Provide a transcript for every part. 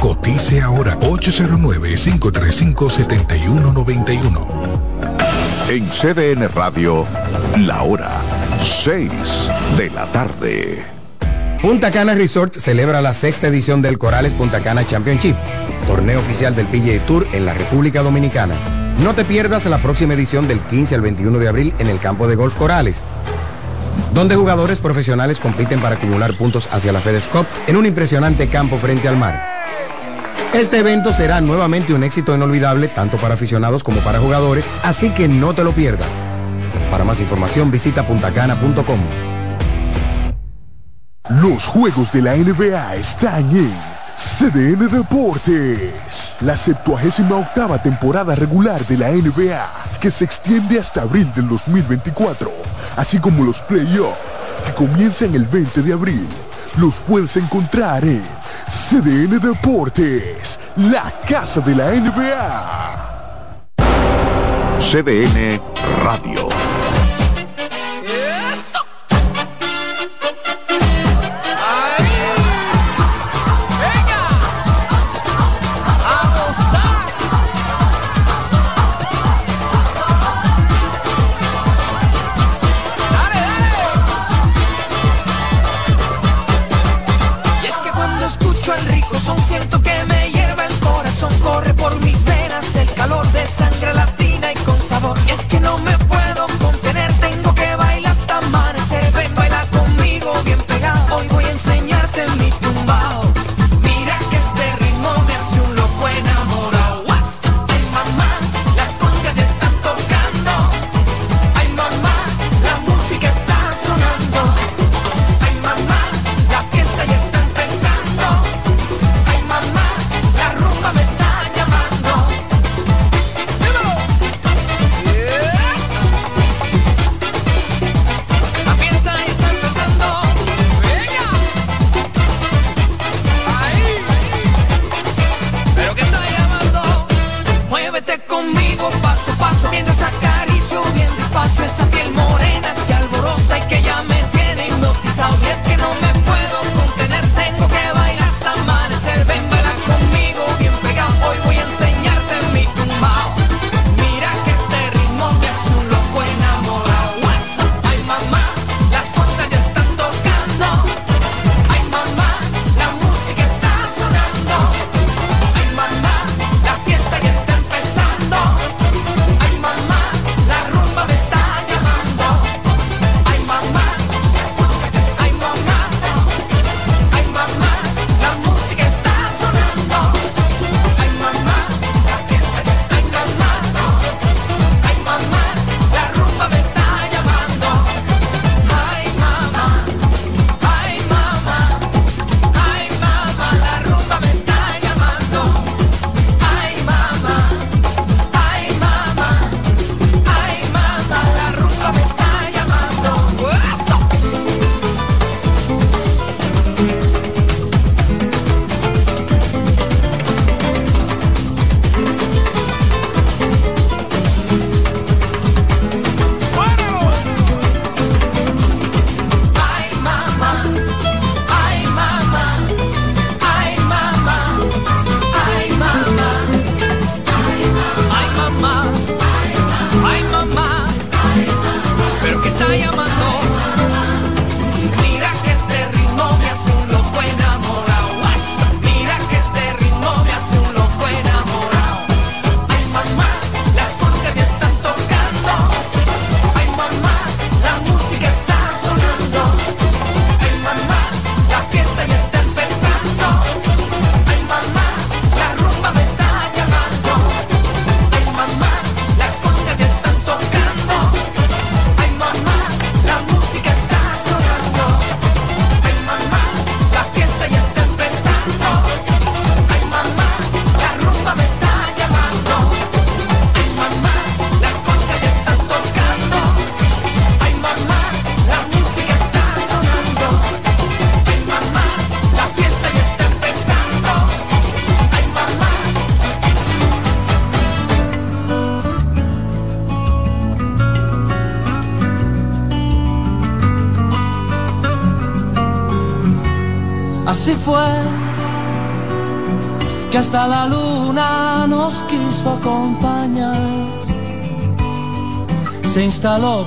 Cotice ahora 809 535 7191. En CDN Radio, la hora 6 de la tarde. Punta Cana Resort celebra la sexta edición del Corales Punta Cana Championship, torneo oficial del PGA Tour en la República Dominicana. No te pierdas la próxima edición del 15 al 21 de abril en el campo de golf Corales, donde jugadores profesionales compiten para acumular puntos hacia la FedEx Cup en un impresionante campo frente al mar. Este evento será nuevamente un éxito inolvidable tanto para aficionados como para jugadores, así que no te lo pierdas. Para más información visita puntacana.com. Los juegos de la NBA están en CDN Deportes. La 78 octava temporada regular de la NBA, que se extiende hasta abril del 2024, así como los playoffs, que comienzan el 20 de abril, los puedes encontrar en CDN Deportes, la casa de la NBA. CDN Radio.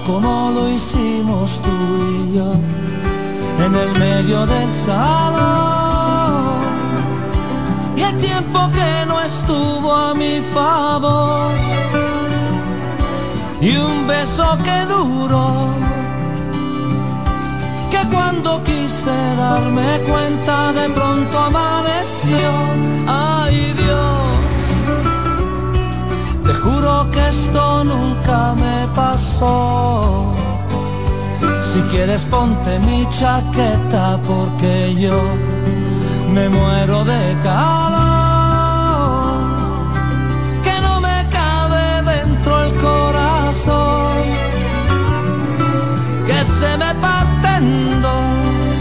Como lo hicimos tú y yo en el medio del salón. Ponte mi chaqueta porque yo me muero de calor. Que no me cabe dentro el corazón. Que se me parten dos.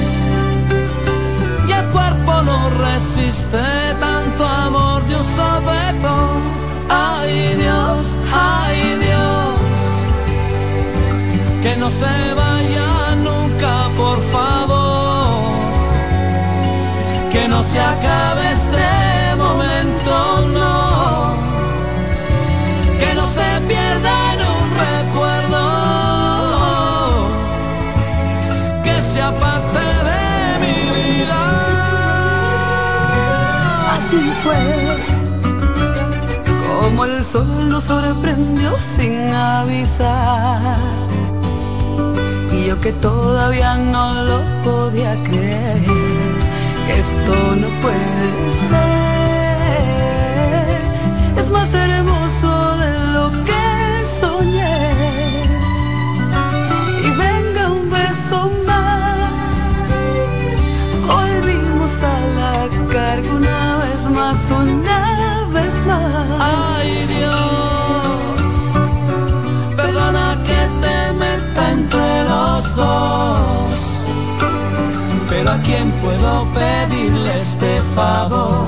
Y el cuerpo no resiste tanto amor de un sopetón. Ay Dios, ay Dios. Que no se vaya se acabe este momento, no, que no se pierda en un recuerdo, que sea parte de mi vida. Así fue. Como el sol nos sorprendió sin avisar yo que todavía no lo podía creer. Esto no puede ser. Es más hermoso de lo que soñé. Y venga un beso más. Volvimos a la carga una vez más, una vez más. Ay Dios, perdona que te meta entre pero a quién puedo pedirle este favor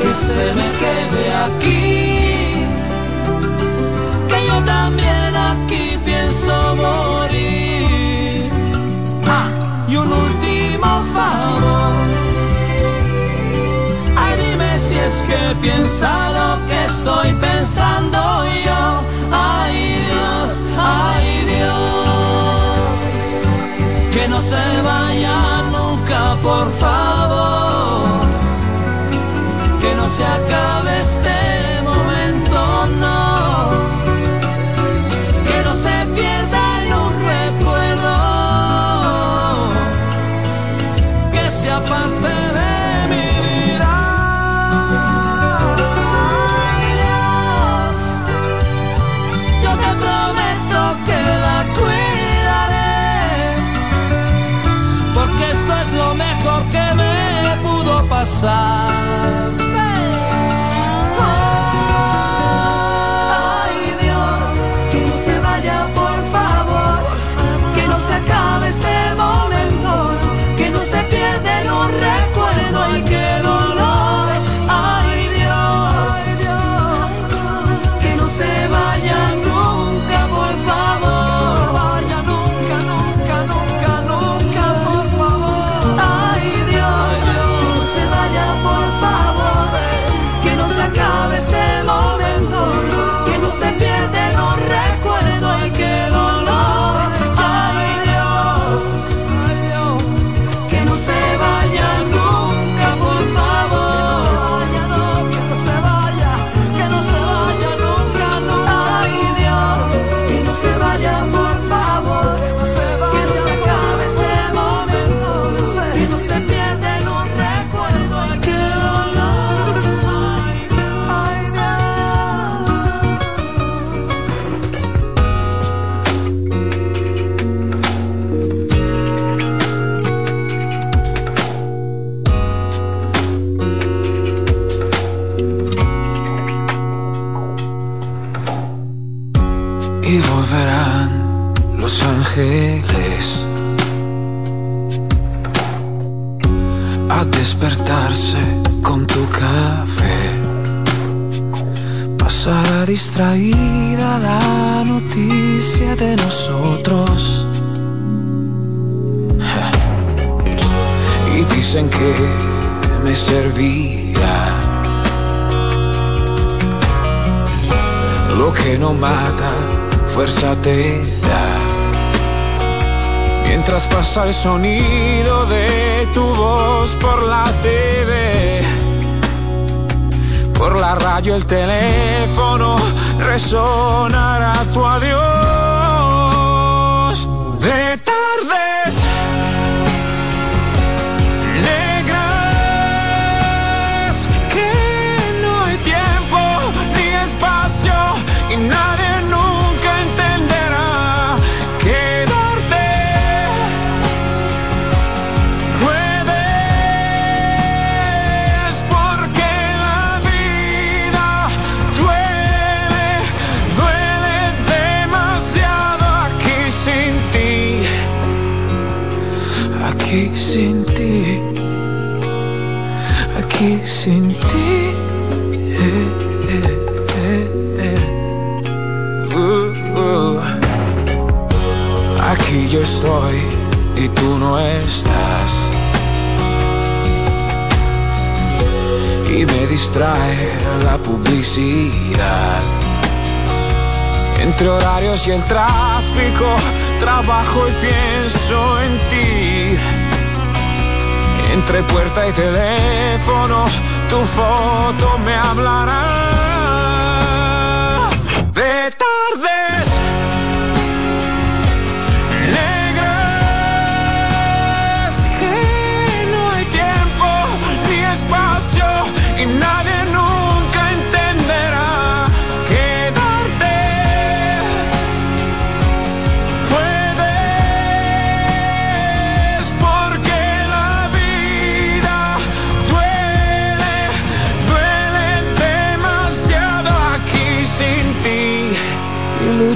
que se me quede aquí, que yo también aquí pienso morir. Ah, y un último favor, ay dime si es que piensa lo que estoy pensando yo, ay Dios, ay Dios. Que no se vaya nunca, por favor, que no se acabe este side. Despertarse con tu café. Pasará distraída la noticia de nosotros. Y dicen que me servirá. Lo que no mata, fuerza te da. Mientras pasa el sonido de tu voz por la TV, por la radio el teléfono resonará tu adiós. De tardes negras que no hay tiempo ni espacio y nadie tú no estás. Y me distrae la publicidad. Entre horarios y el tráfico, trabajo y pienso en ti. Entre puerta y teléfono, tu foto me hablará.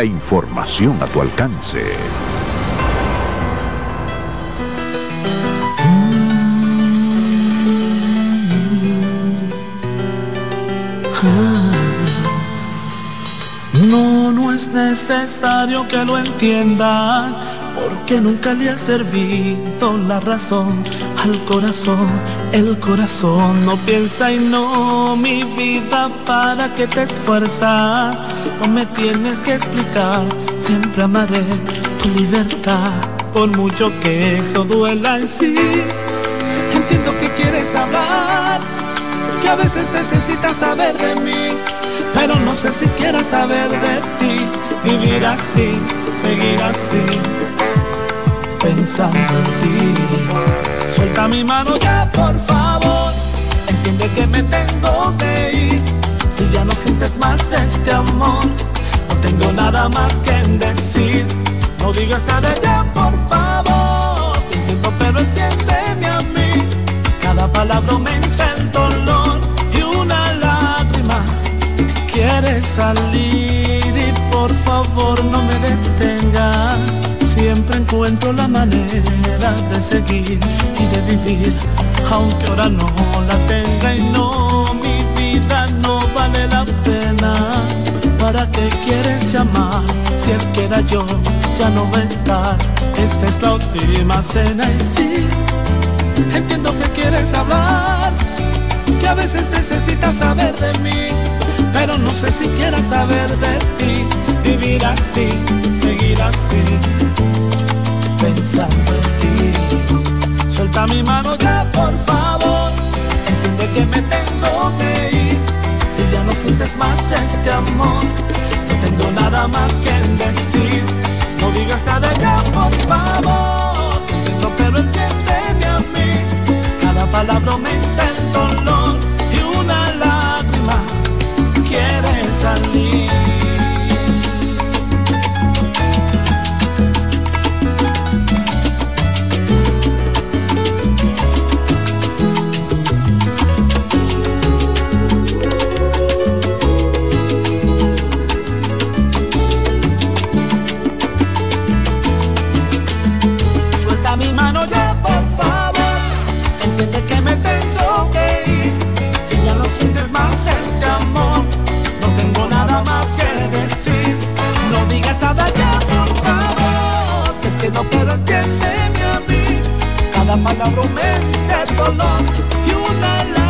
La información a tu alcance. No, no es necesario que lo entiendas, porque nunca le ha servido la razón al corazón. El corazón no piensa y no, mi vida, para que te esfuerzas. No me tienes que explicar, siempre amaré tu libertad, por mucho que eso duela en sí. Entiendo que quieres hablar, que a veces necesitas saber de mí pero no sé si quieras saber de ti, vivir así, seguir así, pensando en ti. Suelta mi mano. Ya, por favor, entiende que me tengo que ir, si ya no sientes más de este amor, no tengo nada más que decir, no digas nada ya, por favor, entiendo pero entiéndeme a mí, cada palabra aumenta el dolor y una lágrima quieres salir. Y por favor no me detengas. Siempre encuentro la manera de seguir y de vivir, aunque ahora no la tenga y no, mi vida no vale la pena. ¿Para qué quieres llamar? Si el que era yo ya no va a estar. Esta es la última cena y sí, entiendo que quieres hablar, que a veces necesitas saber de mí pero no sé si quieras saber de ti, vivir así, seguir así, pensando en ti. Suelta mi mano ya, por favor, entiende que me tengo que ir, si ya no sientes más este amor, no tengo nada más que decir, no digas nada ya, por favor, entiendo, pero entiéndeme a mí, cada palabra aumenta el dolor entiendo, pero entiéndeme a mí. Cada palabra aumenta el dolor y una lágrima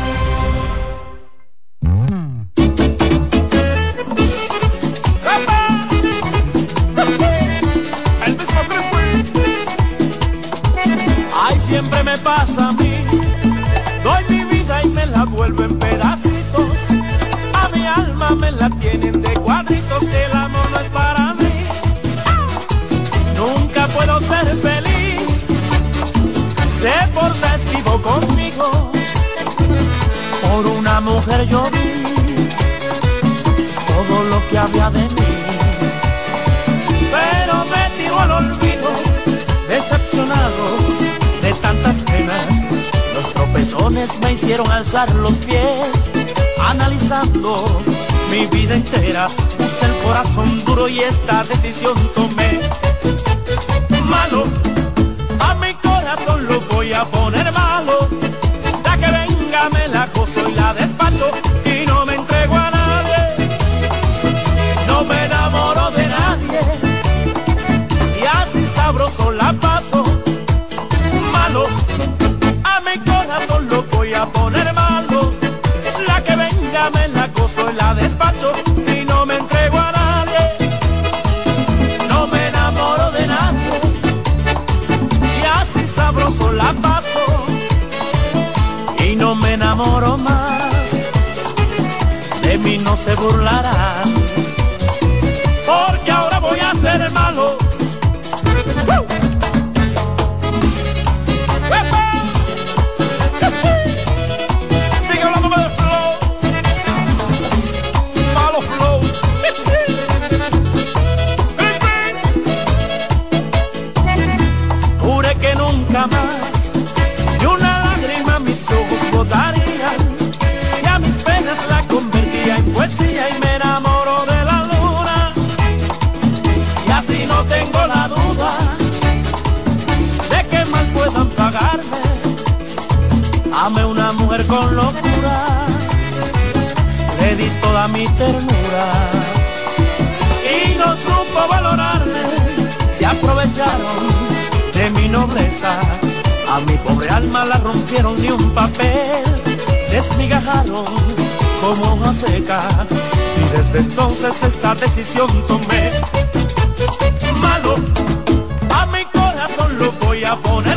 hicieron alzar los pies, analizando mi vida entera, puse el corazón duro y esta decisión tomé. Malo, a mi corazón lo voy a poner malo, ya que venga me la coso y la despacho. No se burlarán, porque ahora voy a ser malo. Mi ternura y no supo valorarme se aprovecharon de mi nobleza a mi pobre alma la rompieron de un papel, desmigajaron como hoja seca. Y desde entonces esta decisión tomé. Malo, a mi corazón lo voy a poner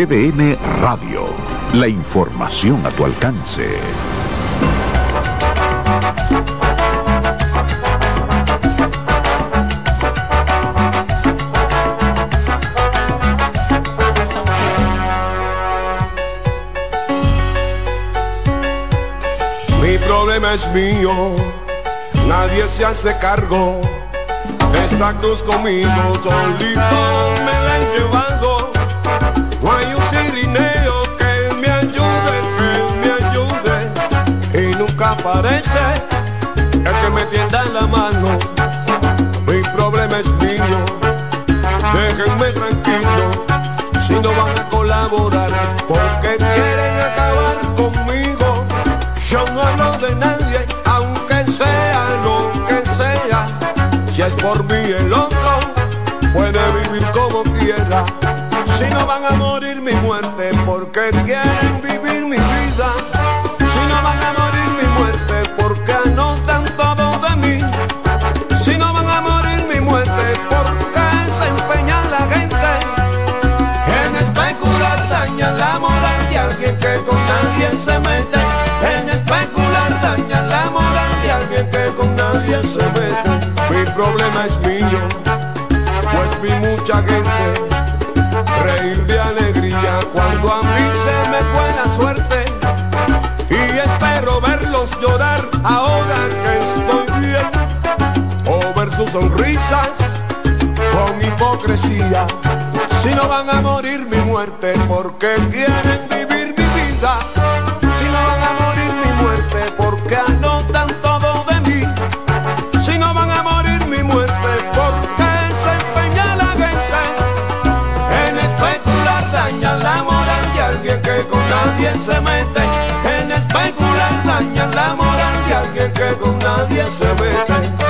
CDN Radio. La información a tu alcance. Mi problema es mío, nadie se hace cargo. Esta cruz conmigo, solito me la han. Que me ayude, que me ayude. Y nunca aparece el que me tienda la mano. Mi problema es mío, déjenme tranquilo. Si no van a colaborar, porque quieren acabar conmigo. Yo no hablo de nadie, aunque sea lo que sea. Si es por mí el otro, puede vivir como quiera. Si no van a morir mi muerte, porque quieren vivir mi vida. Si no van a morir mi muerte, porque anotan todo de mí. Si no van a morir mi muerte, porque se empeña la gente en especular, daña la moral de alguien que con nadie se mete. En especular, daña la moral de alguien que con nadie se mete. Mi problema es mío, pues vi mucha gente sonrisas con hipocresía. Si no van a morir mi muerte, porque quieren vivir mi vida. Si no van a morir mi muerte, porque anotan todo de mí. Si no van a morir mi muerte, porque se empeña la gente en especular, daña la moral de alguien que con nadie se mete. En especular, daña la moral de alguien que con nadie se mete.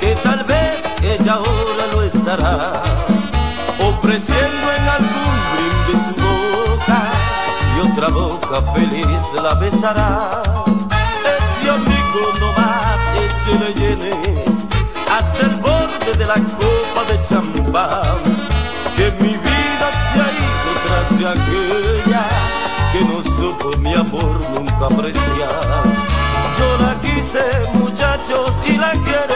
que tal vez ella ahora lo estará ofreciendo en algún brindis su boca y otra boca feliz la besará. Este amigo nomás échele llene hasta el borde de la copa de champán que mi vida se ha ido tras de aquella que no supo mi amor nunca apreciar. Yo la quise muchachos y la quiere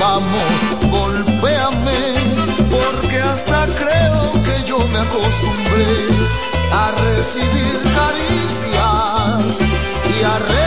Vamos, golpéame, porque hasta creo que yo me acostumbré a recibir caricias y a recibir.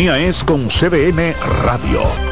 Sintonía es con CDN Radio.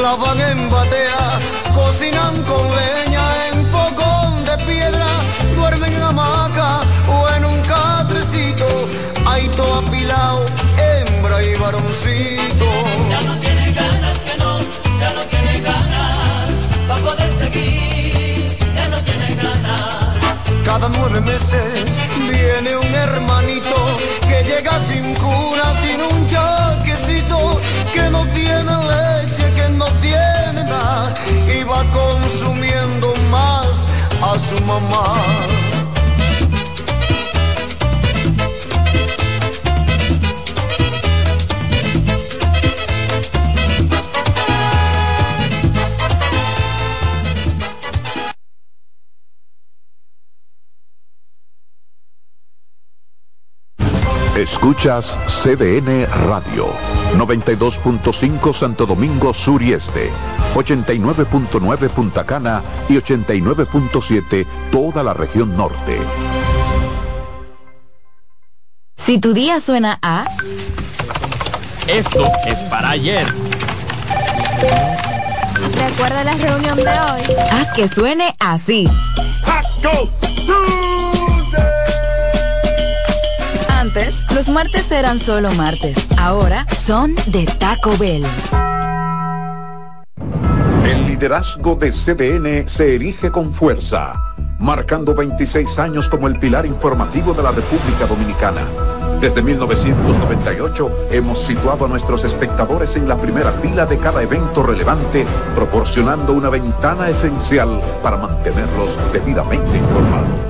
Lavan en batea, cocinan con leña en fogón de piedra, duermen en hamaca o en un catrecito, hay todo apilado, hembra y varoncito. Ya no tiene ganas, que no, ya no tiene ganas para poder seguir, ya no tiene ganas. Cada nueve meses viene un hermanito más Escuchas CDN Radio, 92.5 Santo Domingo Sur y Este, 89.9 Punta Cana y 89.7 toda la región norte. Si tu día suena a... Esto es para ayer. Recuerda la reunión de hoy. Haz que suene así. Los martes eran solo martes. Ahora son de Taco Bell. El liderazgo de CDN se erige con fuerza, marcando 26 años como el pilar informativo de la República Dominicana. Desde 1998 hemos situado a nuestros espectadores en la primera fila de cada evento relevante, proporcionando una ventana esencial para mantenerlos debidamente informados.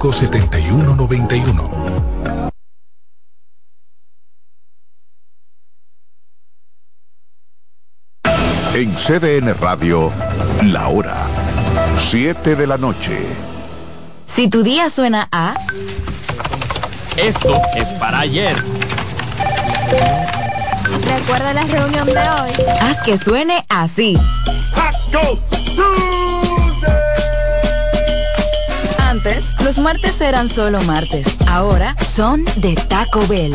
7191. En CDN Radio, la hora 7 de la noche. Si tu día suena a... Esto es para ayer. Recuerda la reunión de hoy. Haz que suene así. Antes, los martes eran solo martes. Ahora son de Taco Bell.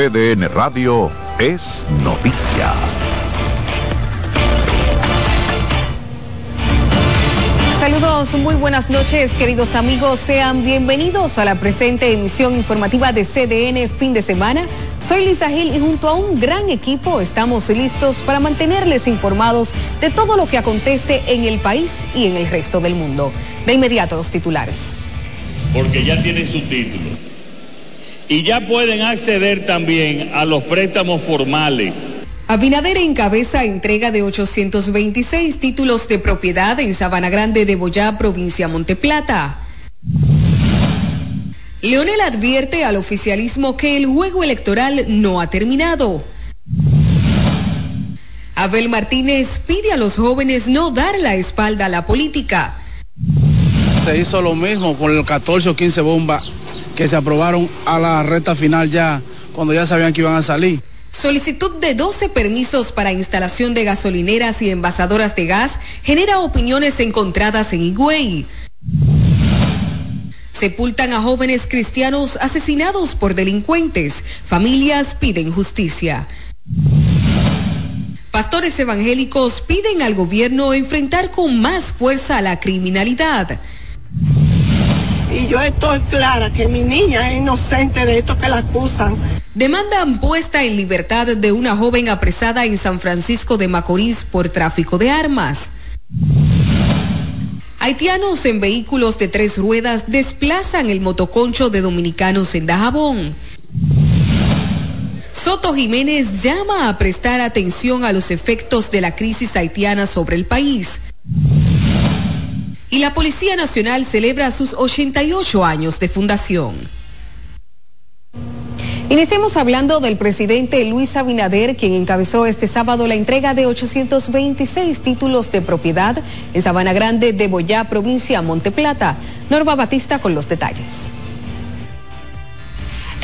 CDN Radio es noticia. Saludos, muy buenas noches, queridos amigos. Sean bienvenidos a la presente emisión informativa de CDN fin de semana. Soy Lisa Gil y junto a un gran equipo estamos listos para mantenerles informados de todo lo que acontece en el país y en el resto del mundo. De inmediato los titulares. Porque ya tienen su título. Y ya pueden acceder también a los préstamos formales. Abinader encabeza entrega de 826 títulos de propiedad en Sabana Grande de Boyá, provincia Monteplata. Leonel advierte al oficialismo que el juego electoral no ha terminado. Abel Martínez pide a los jóvenes no dar la espalda a la política. Se hizo lo mismo con el 14 o 15 bombas que se aprobaron a la recta final ya, cuando ya sabían que iban a salir. Solicitud de 12 permisos para instalación de gasolineras y envasadoras de gas genera opiniones encontradas en Higüey. Sepultan a jóvenes cristianos asesinados por delincuentes. Familias piden justicia. Pastores evangélicos piden al gobierno enfrentar con más fuerza a la criminalidad. Y yo estoy clara que mi niña es inocente de esto que la acusan. Demandan puesta en libertad de una joven apresada en San Francisco de Macorís por tráfico de armas. Haitianos en vehículos de tres ruedas desplazan el motoconcho de dominicanos en Dajabón. Soto Jiménez llama a prestar atención a los efectos de la crisis haitiana sobre el país. Y la Policía Nacional celebra sus 88 años de fundación. Iniciemos hablando del presidente Luis Abinader, quien encabezó este sábado la entrega de 826 títulos de propiedad en Sabana Grande de Boyá, provincia Monteplata. Norma Batista con los detalles.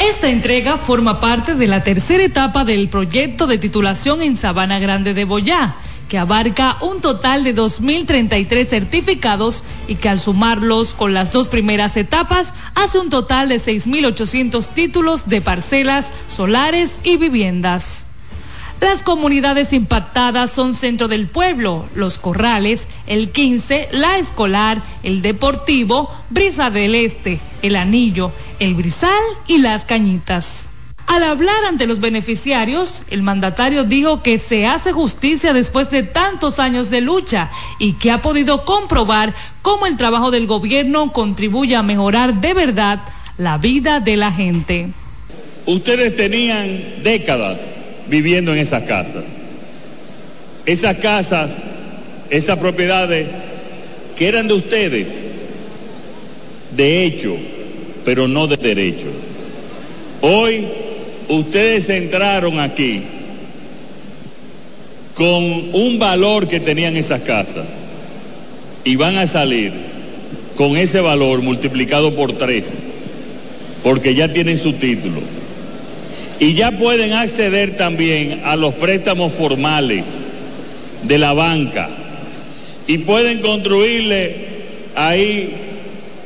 Esta entrega forma parte de la tercera etapa del proyecto de titulación en Sabana Grande de Boyá, que abarca un total de 2.033 certificados y que al sumarlos con las dos primeras etapas hace un total de 6.800 títulos de parcelas, solares y viviendas. Las comunidades impactadas son Centro del Pueblo, Los Corrales, el 15, La Escolar, el Deportivo, Brisa del Este, el Anillo, el Brizal y Las Cañitas. Al hablar ante los beneficiarios, el mandatario dijo que se hace justicia después de tantos años de lucha y que ha podido comprobar cómo el trabajo del gobierno contribuye a mejorar de verdad la vida de la gente. Ustedes tenían décadas viviendo en esas casas. Esas casas, esas propiedades que eran de ustedes, de hecho, pero no de derecho. Hoy ustedes entraron aquí con un valor que tenían esas casas y van a salir con ese valor multiplicado por tres, porque ya tienen su título. Y ya pueden acceder también a los préstamos formales de la banca y pueden construirle ahí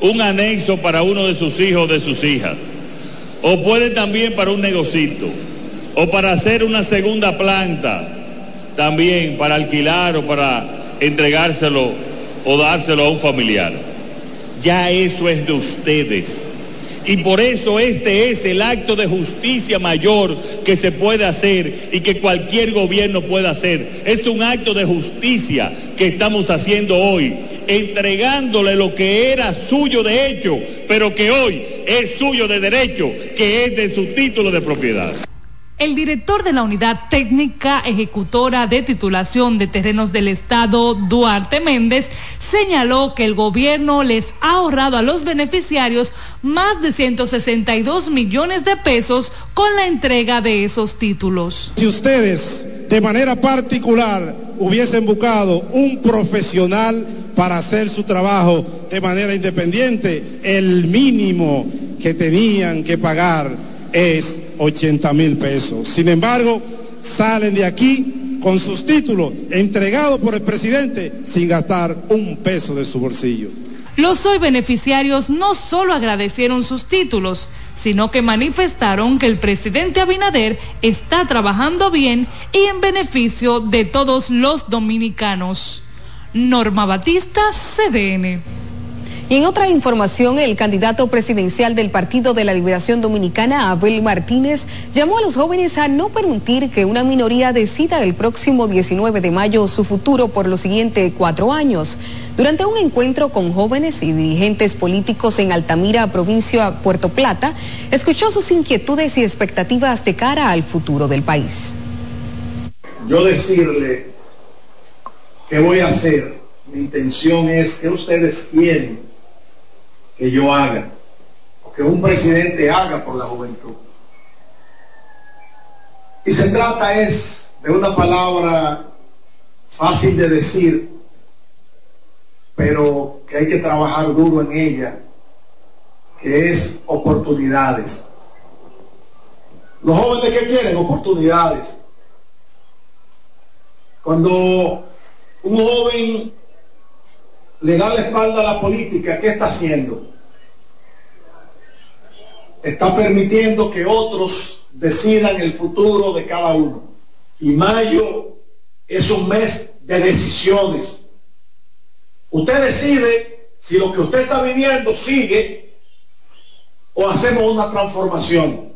un anexo para uno de sus hijos o de sus hijas o puede también para un negocito, o para hacer una segunda planta, también para alquilar o para entregárselo o dárselo a un familiar. Ya eso es de ustedes. Y por eso este es el acto de justicia mayor que se puede hacer y que cualquier gobierno puede hacer. Es un acto de justicia que estamos haciendo hoy, entregándole lo que era suyo de hecho, pero que hoy es suyo de derecho, que es de su título de propiedad. El director de la Unidad Técnica Ejecutora de Titulación de Terrenos del Estado, Duarte Méndez, señaló que el gobierno les ha ahorrado a los beneficiarios más de 162 millones de pesos con la entrega de esos títulos. Si ustedes de manera particular hubiesen buscado un profesional para hacer su trabajo de manera independiente, el mínimo que tenían que pagar es 80 mil pesos. Sin embargo, salen de aquí con sus títulos entregados por el presidente sin gastar un peso de su bolsillo. Los hoy beneficiarios no solo agradecieron sus títulos, sino que manifestaron que el presidente Abinader está trabajando bien y en beneficio de todos los dominicanos. Norma Batista, CDN. Y en otra información, el candidato presidencial del Partido de la Liberación Dominicana, Abel Martínez, llamó a los jóvenes a no permitir que una minoría decida el próximo 19 de mayo su futuro por los siguientes cuatro años. Durante un encuentro con jóvenes y dirigentes políticos en Altamira, provincia Puerto Plata, escuchó sus inquietudes y expectativas de cara al futuro del país. Yo decirle qué voy a hacer, mi intención es que ustedes quieren que yo haga, o que un presidente haga por la juventud. Y se trata es de una palabra fácil de decir, pero que hay que trabajar duro en ella, que es oportunidades. Los jóvenes que quieren oportunidades. Cuando un joven le da la espalda a la política, ¿qué está haciendo? Está permitiendo que otros decidan el futuro de cada uno. Y mayo es un mes de decisiones. Usted decide si lo que usted está viviendo sigue o hacemos una transformación.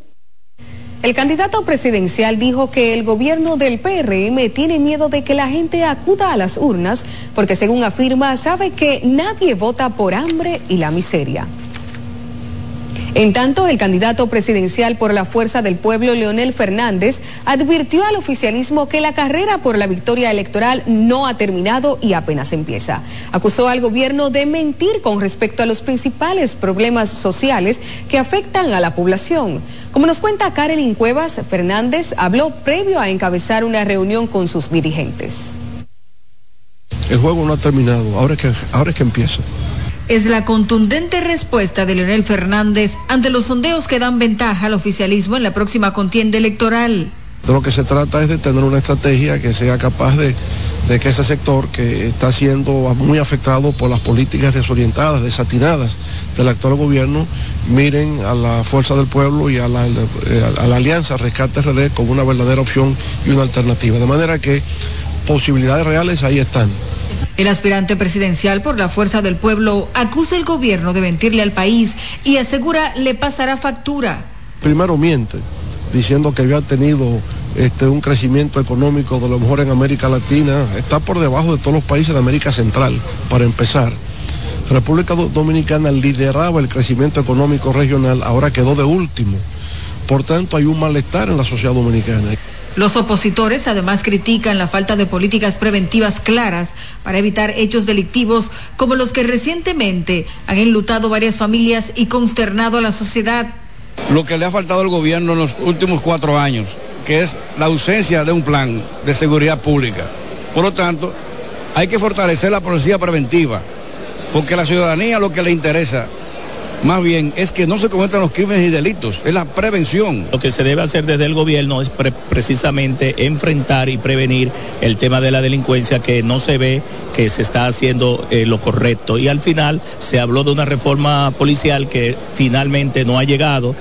El candidato presidencial dijo que el gobierno del PRM tiene miedo de que la gente acuda a las urnas porque según afirma sabe que nadie vota por hambre y la miseria. En tanto, el candidato presidencial por la Fuerza del Pueblo, Leonel Fernández, advirtió al oficialismo que la carrera por la victoria electoral no ha terminado y apenas empieza. Acusó al gobierno de mentir con respecto a los principales problemas sociales que afectan a la población. Como nos cuenta Karelin Cuevas, Fernández habló previo a encabezar una reunión con sus dirigentes. El juego no ha terminado, ahora es que, ahora es que empieza es la contundente respuesta de Leonel Fernández ante los sondeos que dan ventaja al oficialismo en la próxima contienda electoral. De lo que se trata es de tener una estrategia que sea capaz de, que ese sector que está siendo muy afectado por las políticas desorientadas, desatinadas del actual gobierno, miren a la fuerza del pueblo y a la, eh, a la alianza Rescate RD como una verdadera opción y una alternativa. De manera que posibilidades reales ahí están. El aspirante presidencial por la fuerza del pueblo acusa al gobierno de mentirle al país y asegura le pasará factura. Primero miente, diciendo que había tenido este, un crecimiento económico de lo mejor en América Latina, está por debajo de todos los países de América Central, para empezar. República Dominicana lideraba el crecimiento económico regional, ahora quedó de último. Por tanto, hay un malestar en la sociedad dominicana. Los opositores además critican la falta de políticas preventivas claras para evitar hechos delictivos como los que recientemente han enlutado varias familias y consternado a la sociedad. Lo que le ha faltado al gobierno en los últimos cuatro años, que es la ausencia de un plan de seguridad pública. Por lo tanto, hay que fortalecer la policía preventiva, porque a la ciudadanía lo que le interesa más bien es que no se cometan los crímenes y delitos, es la prevención. Lo que se debe hacer desde el gobierno es pre precisamente enfrentar y prevenir el tema de la delincuencia que no se ve que se está haciendo eh, lo correcto. Y al final se habló de una reforma policial que finalmente no ha llegado.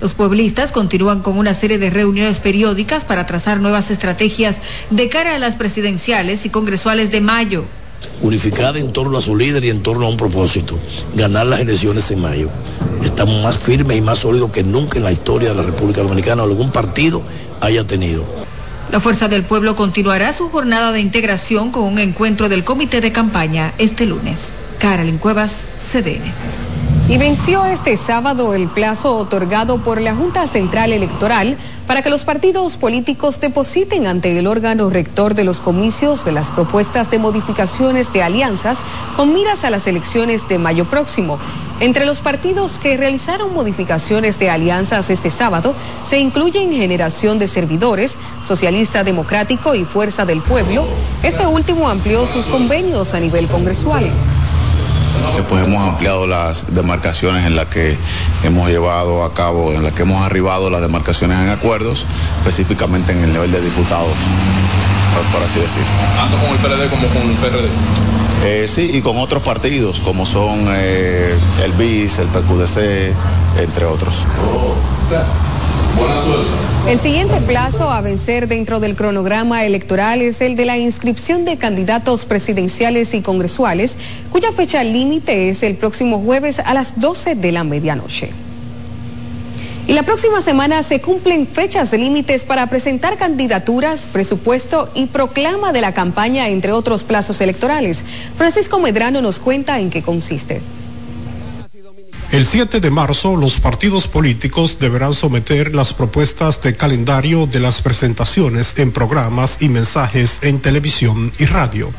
Los pueblistas continúan con una serie de reuniones periódicas para trazar nuevas estrategias de cara a las presidenciales y congresuales de mayo unificada en torno a su líder y en torno a un propósito, ganar las elecciones en mayo. Estamos más firmes y más sólidos que nunca en la historia de la República Dominicana o algún partido haya tenido. La Fuerza del Pueblo continuará su jornada de integración con un encuentro del comité de campaña este lunes. Carolyn Cuevas, CDN. Y venció este sábado el plazo otorgado por la Junta Central Electoral para que los partidos políticos depositen ante el órgano rector de los comicios de las propuestas de modificaciones de alianzas con miras a las elecciones de mayo próximo. Entre los partidos que realizaron modificaciones de alianzas este sábado se incluyen Generación de Servidores, Socialista Democrático y Fuerza del Pueblo. Este último amplió sus convenios a nivel congresual. Pues hemos ampliado las demarcaciones en las que hemos llevado a cabo, en las que hemos arribado las demarcaciones en acuerdos, específicamente en el nivel de diputados, por, así decir. ¿Tanto con el PLD como con el PRD? Eh, sí, y con otros partidos como son eh, el BIS, el PQDC, entre otros. El siguiente plazo a vencer dentro del cronograma electoral es el de la inscripción de candidatos presidenciales y congresuales, cuya fecha límite es el próximo jueves a las 12 de la medianoche. Y la próxima semana se cumplen fechas límites para presentar candidaturas, presupuesto y proclama de la campaña, entre otros plazos electorales. Francisco Medrano nos cuenta en qué consiste. El 7 de marzo, los partidos políticos deberán someter las propuestas de calendario de las presentaciones en programas y mensajes en televisión y radio.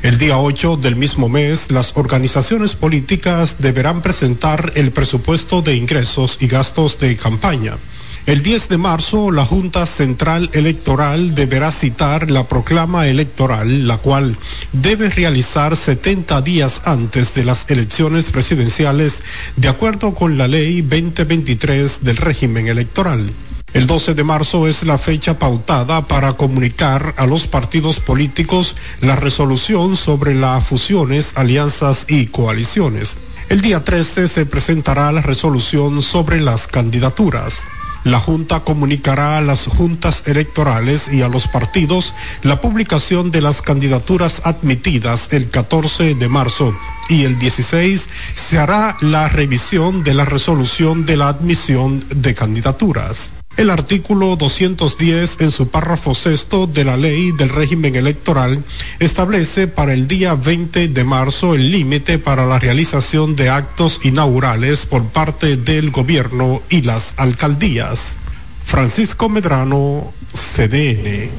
El día 8 del mismo mes, las organizaciones políticas deberán presentar el presupuesto de ingresos y gastos de campaña. El 10 de marzo, la Junta Central Electoral deberá citar la proclama electoral, la cual debe realizar 70 días antes de las elecciones presidenciales, de acuerdo con la Ley 2023 del régimen electoral. El 12 de marzo es la fecha pautada para comunicar a los partidos políticos la resolución sobre las fusiones, alianzas y coaliciones. El día 13 se presentará la resolución sobre las candidaturas. La Junta comunicará a las juntas electorales y a los partidos la publicación de las candidaturas admitidas el 14 de marzo y el 16 se hará la revisión de la resolución de la admisión de candidaturas. El artículo 210 en su párrafo sexto de la ley del régimen electoral establece para el día 20 de marzo el límite para la realización de actos inaugurales por parte del gobierno y las alcaldías. Francisco Medrano, CDN.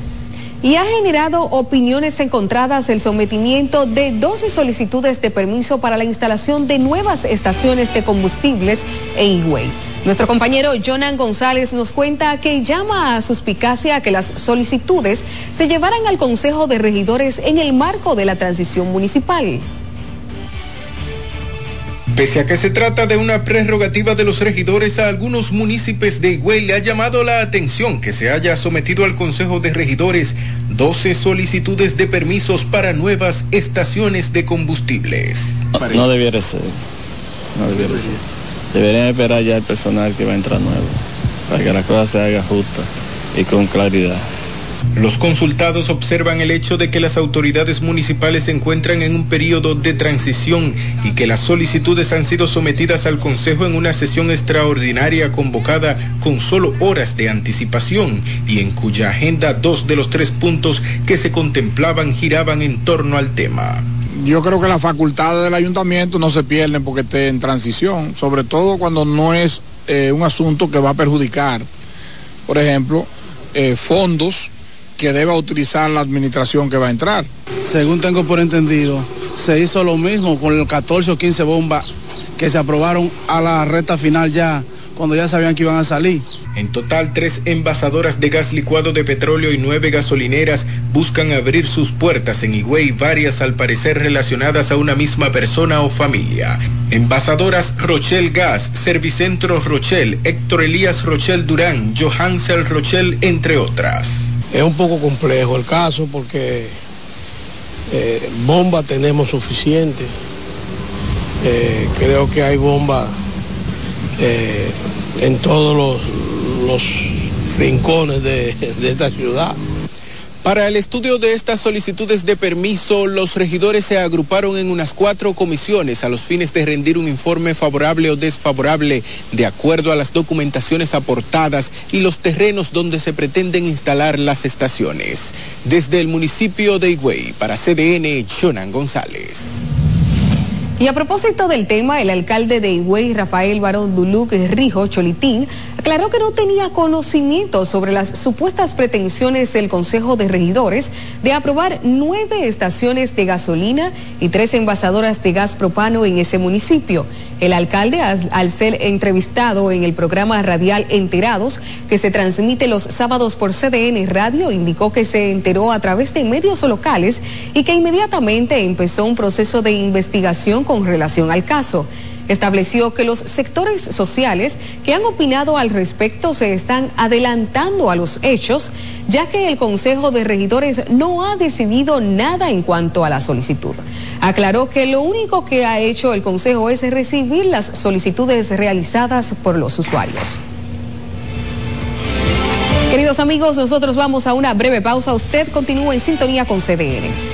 Y ha generado opiniones encontradas el sometimiento de 12 solicitudes de permiso para la instalación de nuevas estaciones de combustibles en Higüey. Nuestro compañero Jonan González nos cuenta que llama a suspicacia que las solicitudes se llevaran al Consejo de Regidores en el marco de la transición municipal. Pese a que se trata de una prerrogativa de los regidores, a algunos municipios de Higüey le ha llamado la atención que se haya sometido al Consejo de Regidores 12 solicitudes de permisos para nuevas estaciones de combustibles. No debiera ser, no debiera ser. Deberían esperar ya el personal que va a entrar nuevo, para que la cosa se haga justa y con claridad. Los consultados observan el hecho de que las autoridades municipales se encuentran en un periodo de transición y que las solicitudes han sido sometidas al Consejo en una sesión extraordinaria convocada con solo horas de anticipación y en cuya agenda dos de los tres puntos que se contemplaban giraban en torno al tema. Yo creo que las facultades del ayuntamiento no se pierden porque esté en transición, sobre todo cuando no es eh, un asunto que va a perjudicar, por ejemplo, eh, fondos que deba utilizar la administración que va a entrar. Según tengo por entendido, se hizo lo mismo con los 14 o 15 bombas que se aprobaron a la recta final ya, cuando ya sabían que iban a salir. En total, tres envasadoras de gas licuado de petróleo y nueve gasolineras buscan abrir sus puertas en Higüey, varias al parecer relacionadas a una misma persona o familia. Envasadoras Rochelle Gas, Servicentro Rochelle, Héctor Elías Rochelle Durán, Johansel Rochelle, entre otras. Es un poco complejo el caso porque eh, bomba tenemos suficiente. Eh, creo que hay bomba eh, en todos los, los rincones de, de esta ciudad. Para el estudio de estas solicitudes de permiso, los regidores se agruparon en unas cuatro comisiones a los fines de rendir un informe favorable o desfavorable de acuerdo a las documentaciones aportadas y los terrenos donde se pretenden instalar las estaciones. Desde el municipio de Higüey, para CDN, Jonan González. Y a propósito del tema, el alcalde de Higüey, Rafael Barón Duluc Rijo Cholitín, aclaró que no tenía conocimiento sobre las supuestas pretensiones del Consejo de Regidores de aprobar nueve estaciones de gasolina y tres envasadoras de gas propano en ese municipio. El alcalde, al ser entrevistado en el programa radial Enterados, que se transmite los sábados por CDN Radio, indicó que se enteró a través de medios locales y que inmediatamente empezó un proceso de investigación con relación al caso. Estableció que los sectores sociales que han opinado al respecto se están adelantando a los hechos, ya que el Consejo de Regidores no ha decidido nada en cuanto a la solicitud. Aclaró que lo único que ha hecho el Consejo es recibir las solicitudes realizadas por los usuarios. Queridos amigos, nosotros vamos a una breve pausa. Usted continúa en sintonía con CDN.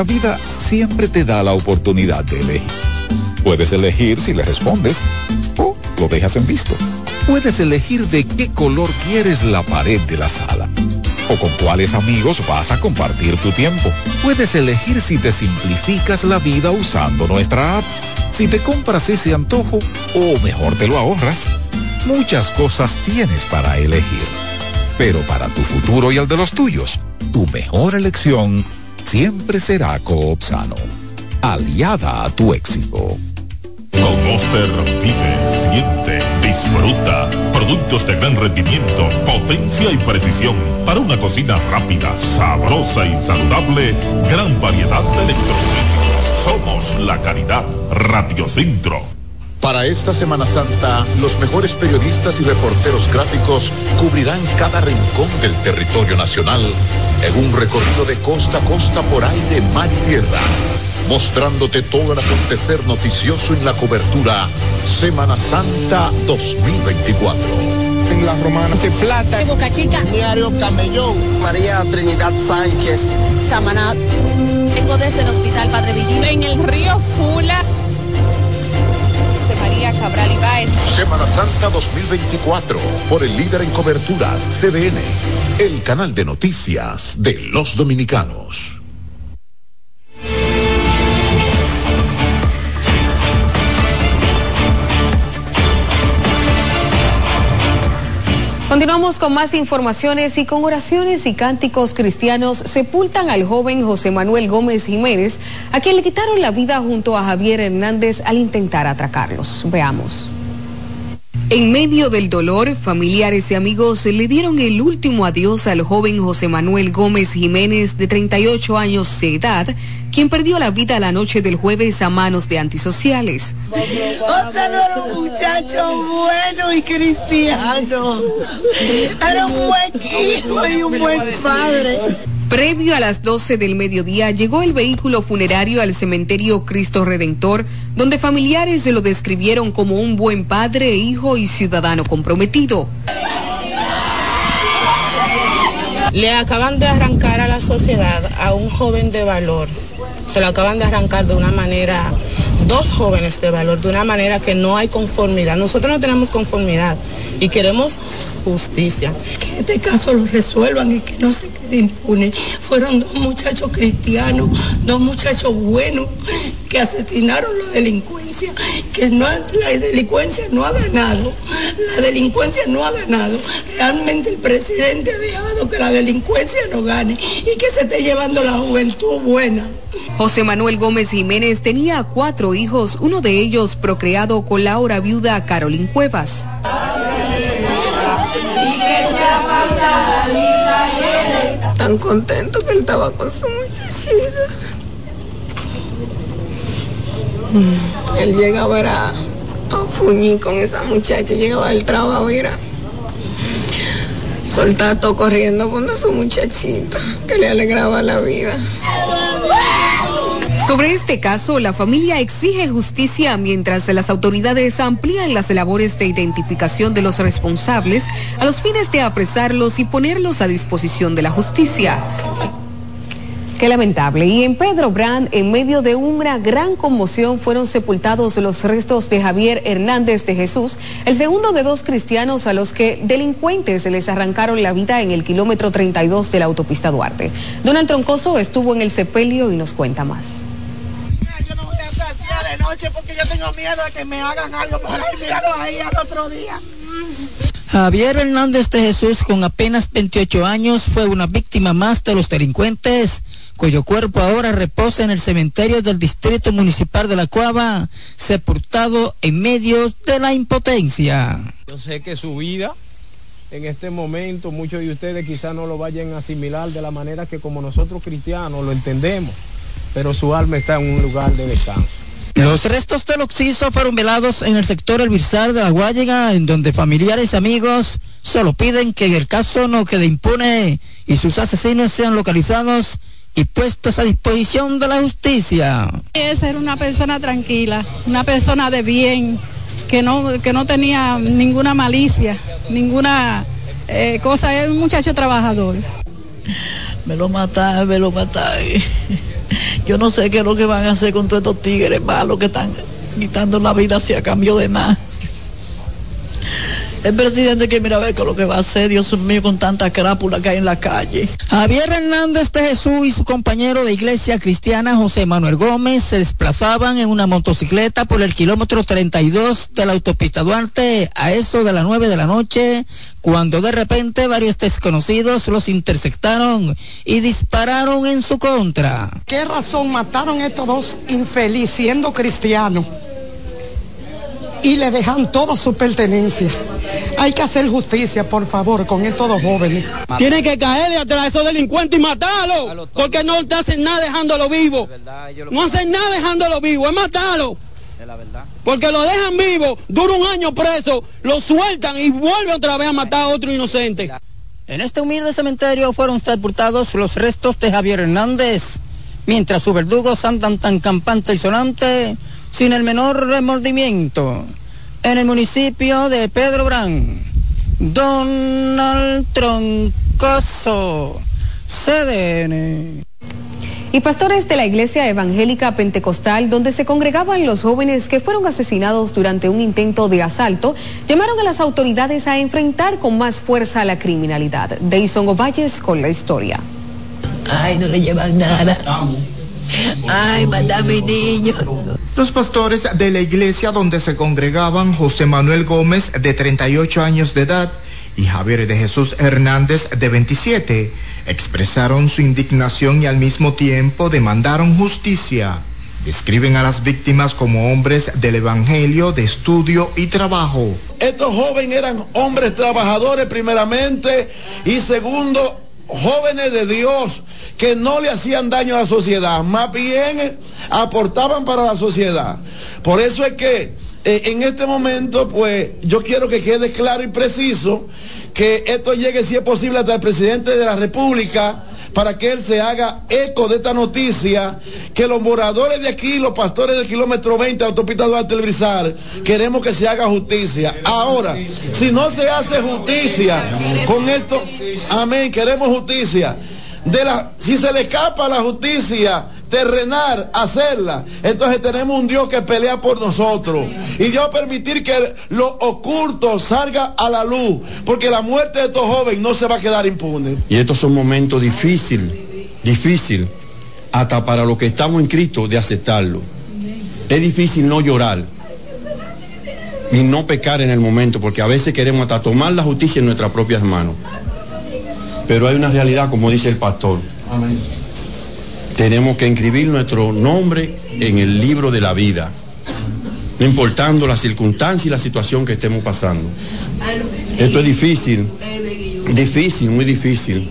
La vida siempre te da la oportunidad de elegir. Puedes elegir si le respondes o lo dejas en visto. Puedes elegir de qué color quieres la pared de la sala o con cuáles amigos vas a compartir tu tiempo. Puedes elegir si te simplificas la vida usando nuestra app si te compras ese antojo o mejor te lo ahorras. Muchas cosas tienes para elegir. Pero para tu futuro y el de los tuyos, tu mejor elección siempre será Coopsano, aliada a tu éxito. Con Monster vive, siente, disfruta. Productos de gran rendimiento, potencia y precisión para una cocina rápida, sabrosa y saludable. Gran variedad de electrodomésticos. Somos la calidad. Radiocentro. Para esta Semana Santa, los mejores periodistas y reporteros gráficos cubrirán cada rincón del territorio nacional en un recorrido de costa a costa por aire, mar y tierra, mostrándote todo el acontecer noticioso en la cobertura Semana Santa 2024. En las romanas de plata. Boca Chica. Diario Camellón. María Trinidad Sánchez. Samaná. Tengo desde el Hospital Padre Villín. En el río Fula. Semana Santa 2024 por el líder en coberturas CDN, el canal de noticias de los dominicanos. Continuamos con más informaciones y con oraciones y cánticos cristianos sepultan al joven José Manuel Gómez Jiménez, a quien le quitaron la vida junto a Javier Hernández al intentar atracarlos. Veamos. En medio del dolor, familiares y amigos le dieron el último adiós al joven José Manuel Gómez Jiménez, de 38 años de edad, quien perdió la vida la noche del jueves a manos de antisociales. José no era un muchacho bueno y cristiano. Era un buen hijo y un buen padre. Previo a las 12 del mediodía llegó el vehículo funerario al cementerio Cristo Redentor, donde familiares lo describieron como un buen padre, hijo y ciudadano comprometido. Le acaban de arrancar a la sociedad a un joven de valor. Se lo acaban de arrancar de una manera, dos jóvenes de valor, de una manera que no hay conformidad. Nosotros no tenemos conformidad y queremos justicia. Que este caso lo resuelvan y que no se quede impune. Fueron dos muchachos cristianos, dos muchachos buenos que asesinaron la delincuencia, que no, la delincuencia no ha ganado, la delincuencia no ha ganado. Realmente el presidente ha dejado que la delincuencia no gane y que se esté llevando la juventud buena. José Manuel Gómez Jiménez tenía cuatro hijos, uno de ellos procreado con la ahora viuda Carolyn Cuevas. Tan contento que él estaba con su muchachita. Mm, Él llegaba era a fuñir con esa muchacha, llegaba del trabajo y era soltar todo corriendo con su muchachita, que le alegraba la vida. Sobre este caso, la familia exige justicia mientras las autoridades amplían las labores de identificación de los responsables a los fines de apresarlos y ponerlos a disposición de la justicia. Qué lamentable. Y en Pedro Brand, en medio de una gran conmoción, fueron sepultados los restos de Javier Hernández de Jesús, el segundo de dos cristianos a los que delincuentes les arrancaron la vida en el kilómetro 32 de la autopista Duarte. Donald Troncoso estuvo en el sepelio y nos cuenta más. Noche porque yo tengo miedo de que me hagan algo por ahí, míralo ahí al otro día. Javier Hernández de Jesús, con apenas 28 años, fue una víctima más de los delincuentes, cuyo cuerpo ahora reposa en el cementerio del Distrito Municipal de La Cuava, sepultado en medio de la impotencia. Yo sé que su vida en este momento, muchos de ustedes quizás no lo vayan a asimilar de la manera que como nosotros cristianos lo entendemos, pero su alma está en un lugar de descanso. Los restos del occiso fueron velados en el sector El Birzar de la Guayiga, en donde familiares y amigos solo piden que el caso no quede impune y sus asesinos sean localizados y puestos a disposición de la justicia. Es ser una persona tranquila, una persona de bien, que no, que no tenía ninguna malicia, ninguna eh, cosa, es un muchacho trabajador. Me lo mataron, me lo mataron. Yo no sé qué es lo que van a hacer con todos estos tigres malos que están quitando la vida si a cambio de nada. El presidente que mira a ver con lo que va a hacer, Dios mío, con tanta crápula que hay en la calle. Javier Hernández de Jesús y su compañero de iglesia cristiana José Manuel Gómez se desplazaban en una motocicleta por el kilómetro 32 de la autopista Duarte a eso de las 9 de la noche, cuando de repente varios desconocidos los interceptaron y dispararon en su contra. ¿Qué razón mataron estos dos infelices siendo cristianos? y le dejan toda su pertenencia. Hay que hacer justicia, por favor, con estos dos jóvenes. Tienen que caer de atrás de esos delincuentes y matarlo, porque no te hacen nada dejándolo vivo. No hacen nada dejándolo vivo, es matarlo. Porque lo dejan vivo, dura un año preso, lo sueltan y vuelven otra vez a matar a otro inocente. En este humilde cementerio fueron sepultados los restos de Javier Hernández, mientras sus verdugos andan tan campante y sonante sin el menor remordimiento. En el municipio de Pedro Brán, Donald Troncoso, CDN. Y pastores de la Iglesia Evangélica Pentecostal, donde se congregaban los jóvenes que fueron asesinados durante un intento de asalto, llamaron a las autoridades a enfrentar con más fuerza la criminalidad. Deison Ovalles con la historia. Ay, no le llevan nada. Ay, manda mi niño. Los pastores de la iglesia donde se congregaban José Manuel Gómez, de 38 años de edad, y Javier de Jesús Hernández, de 27, expresaron su indignación y al mismo tiempo demandaron justicia. Describen a las víctimas como hombres del Evangelio, de estudio y trabajo. Estos jóvenes eran hombres trabajadores primeramente y segundo, jóvenes de Dios que no le hacían daño a la sociedad, más bien aportaban para la sociedad. Por eso es que eh, en este momento, pues yo quiero que quede claro y preciso que esto llegue, si es posible, hasta el presidente de la República para que él se haga eco de esta noticia, que los moradores de aquí, los pastores del kilómetro 20, autopista Duarte del Brizar, queremos que se haga justicia. Ahora, si no se hace justicia con esto, amén, queremos justicia de la, si se le escapa la justicia terrenal hacerla, entonces tenemos un Dios que pelea por nosotros. Y Dios permitir que lo oculto salga a la luz, porque la muerte de estos jóvenes no se va a quedar impune. Y estos son momentos difíciles, difícil, hasta para los que estamos en Cristo de aceptarlo. Es difícil no llorar y no pecar en el momento, porque a veces queremos hasta tomar la justicia en nuestras propias manos. Pero hay una realidad, como dice el pastor. Tenemos que inscribir nuestro nombre en el libro de la vida, no importando la circunstancia y la situación que estemos pasando. Esto es difícil, difícil, muy difícil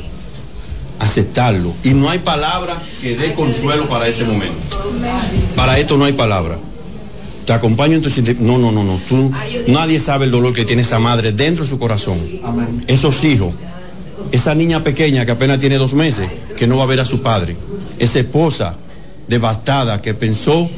aceptarlo. Y no hay palabra que dé consuelo para este momento. Para esto no hay palabra. Te acompaño en tu No, no, no, no. Tú, nadie sabe el dolor que tiene esa madre dentro de su corazón. Esos hijos esa niña pequeña que apenas tiene dos meses, que no va a ver a su padre, esa esposa devastada que pensó,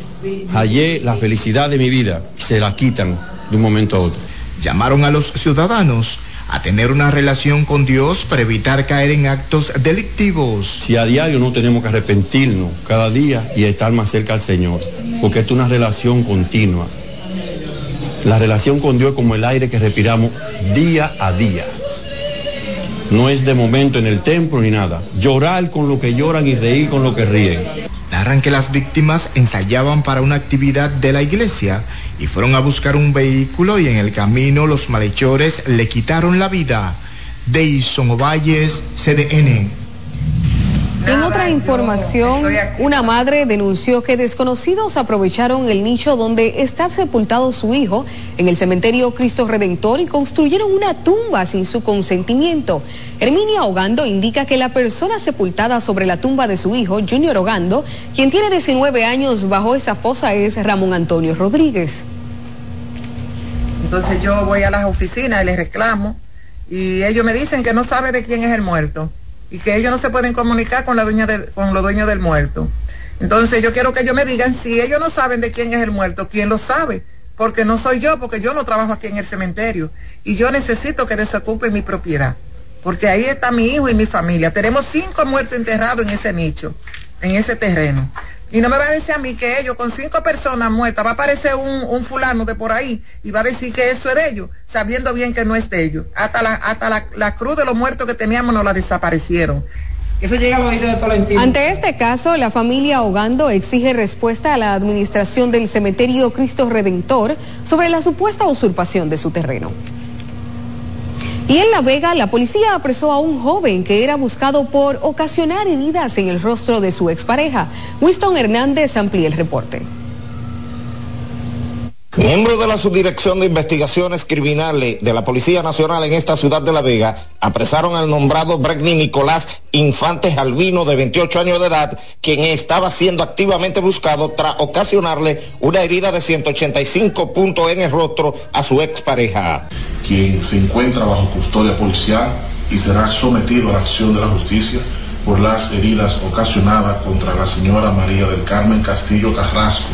hallé la felicidad de mi vida, se la quitan de un momento a otro. Llamaron a los ciudadanos a tener una relación con Dios para evitar caer en actos delictivos. Si a diario no tenemos que arrepentirnos cada día y estar más cerca al Señor, porque es una relación continua. La relación con Dios es como el aire que respiramos día a día. No es de momento en el templo ni nada. Llorar con lo que lloran y reír con lo que ríen. Narran que las víctimas ensayaban para una actividad de la iglesia y fueron a buscar un vehículo y en el camino los malhechores le quitaron la vida. Deison Ovalles, CDN. En otra información, una madre denunció que desconocidos aprovecharon el nicho donde está sepultado su hijo en el cementerio Cristo Redentor y construyeron una tumba sin su consentimiento. Herminia Ogando indica que la persona sepultada sobre la tumba de su hijo, Junior Ogando, quien tiene 19 años bajo esa fosa, es Ramón Antonio Rodríguez. Entonces yo voy a las oficinas y les reclamo y ellos me dicen que no sabe de quién es el muerto y que ellos no se pueden comunicar con, la dueña con los dueños del muerto. Entonces yo quiero que ellos me digan si ellos no saben de quién es el muerto, quién lo sabe, porque no soy yo, porque yo no trabajo aquí en el cementerio y yo necesito que desocupen mi propiedad, porque ahí está mi hijo y mi familia. Tenemos cinco muertos enterrados en ese nicho, en ese terreno. Y no me va a decir a mí que ellos con cinco personas muertas va a aparecer un, un fulano de por ahí y va a decir que eso es de ellos, sabiendo bien que no es de ellos. Hasta la, hasta la, la cruz de los muertos que teníamos nos la desaparecieron. Eso llega a de Tolentino. Ante este caso, la familia Hogando exige respuesta a la administración del cementerio Cristo Redentor sobre la supuesta usurpación de su terreno. Y en La Vega, la policía apresó a un joven que era buscado por ocasionar heridas en el rostro de su expareja. Winston Hernández amplía el reporte. Miembros de la Subdirección de Investigaciones Criminales de la Policía Nacional en esta ciudad de La Vega apresaron al nombrado Bregni Nicolás Infante Albino de 28 años de edad, quien estaba siendo activamente buscado tras ocasionarle una herida de 185 puntos en el rostro a su expareja. Quien se encuentra bajo custodia policial y será sometido a la acción de la justicia por las heridas ocasionadas contra la señora María del Carmen Castillo Carrasco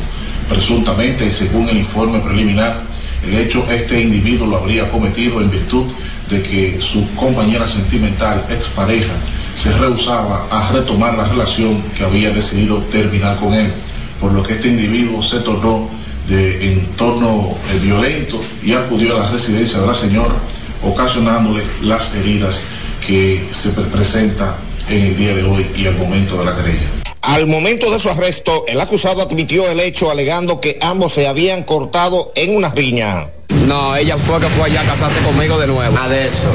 presuntamente según el informe preliminar, el hecho este individuo lo habría cometido en virtud de que su compañera sentimental, expareja, se rehusaba a retomar la relación que había decidido terminar con él, por lo que este individuo se tornó de entorno eh, violento y acudió a la residencia de la señora, ocasionándole las heridas que se presenta en el día de hoy y al momento de la querella. Al momento de su arresto, el acusado admitió el hecho alegando que ambos se habían cortado en una riña. No, ella fue que fue allá a casarse conmigo de nuevo. Nada de eso.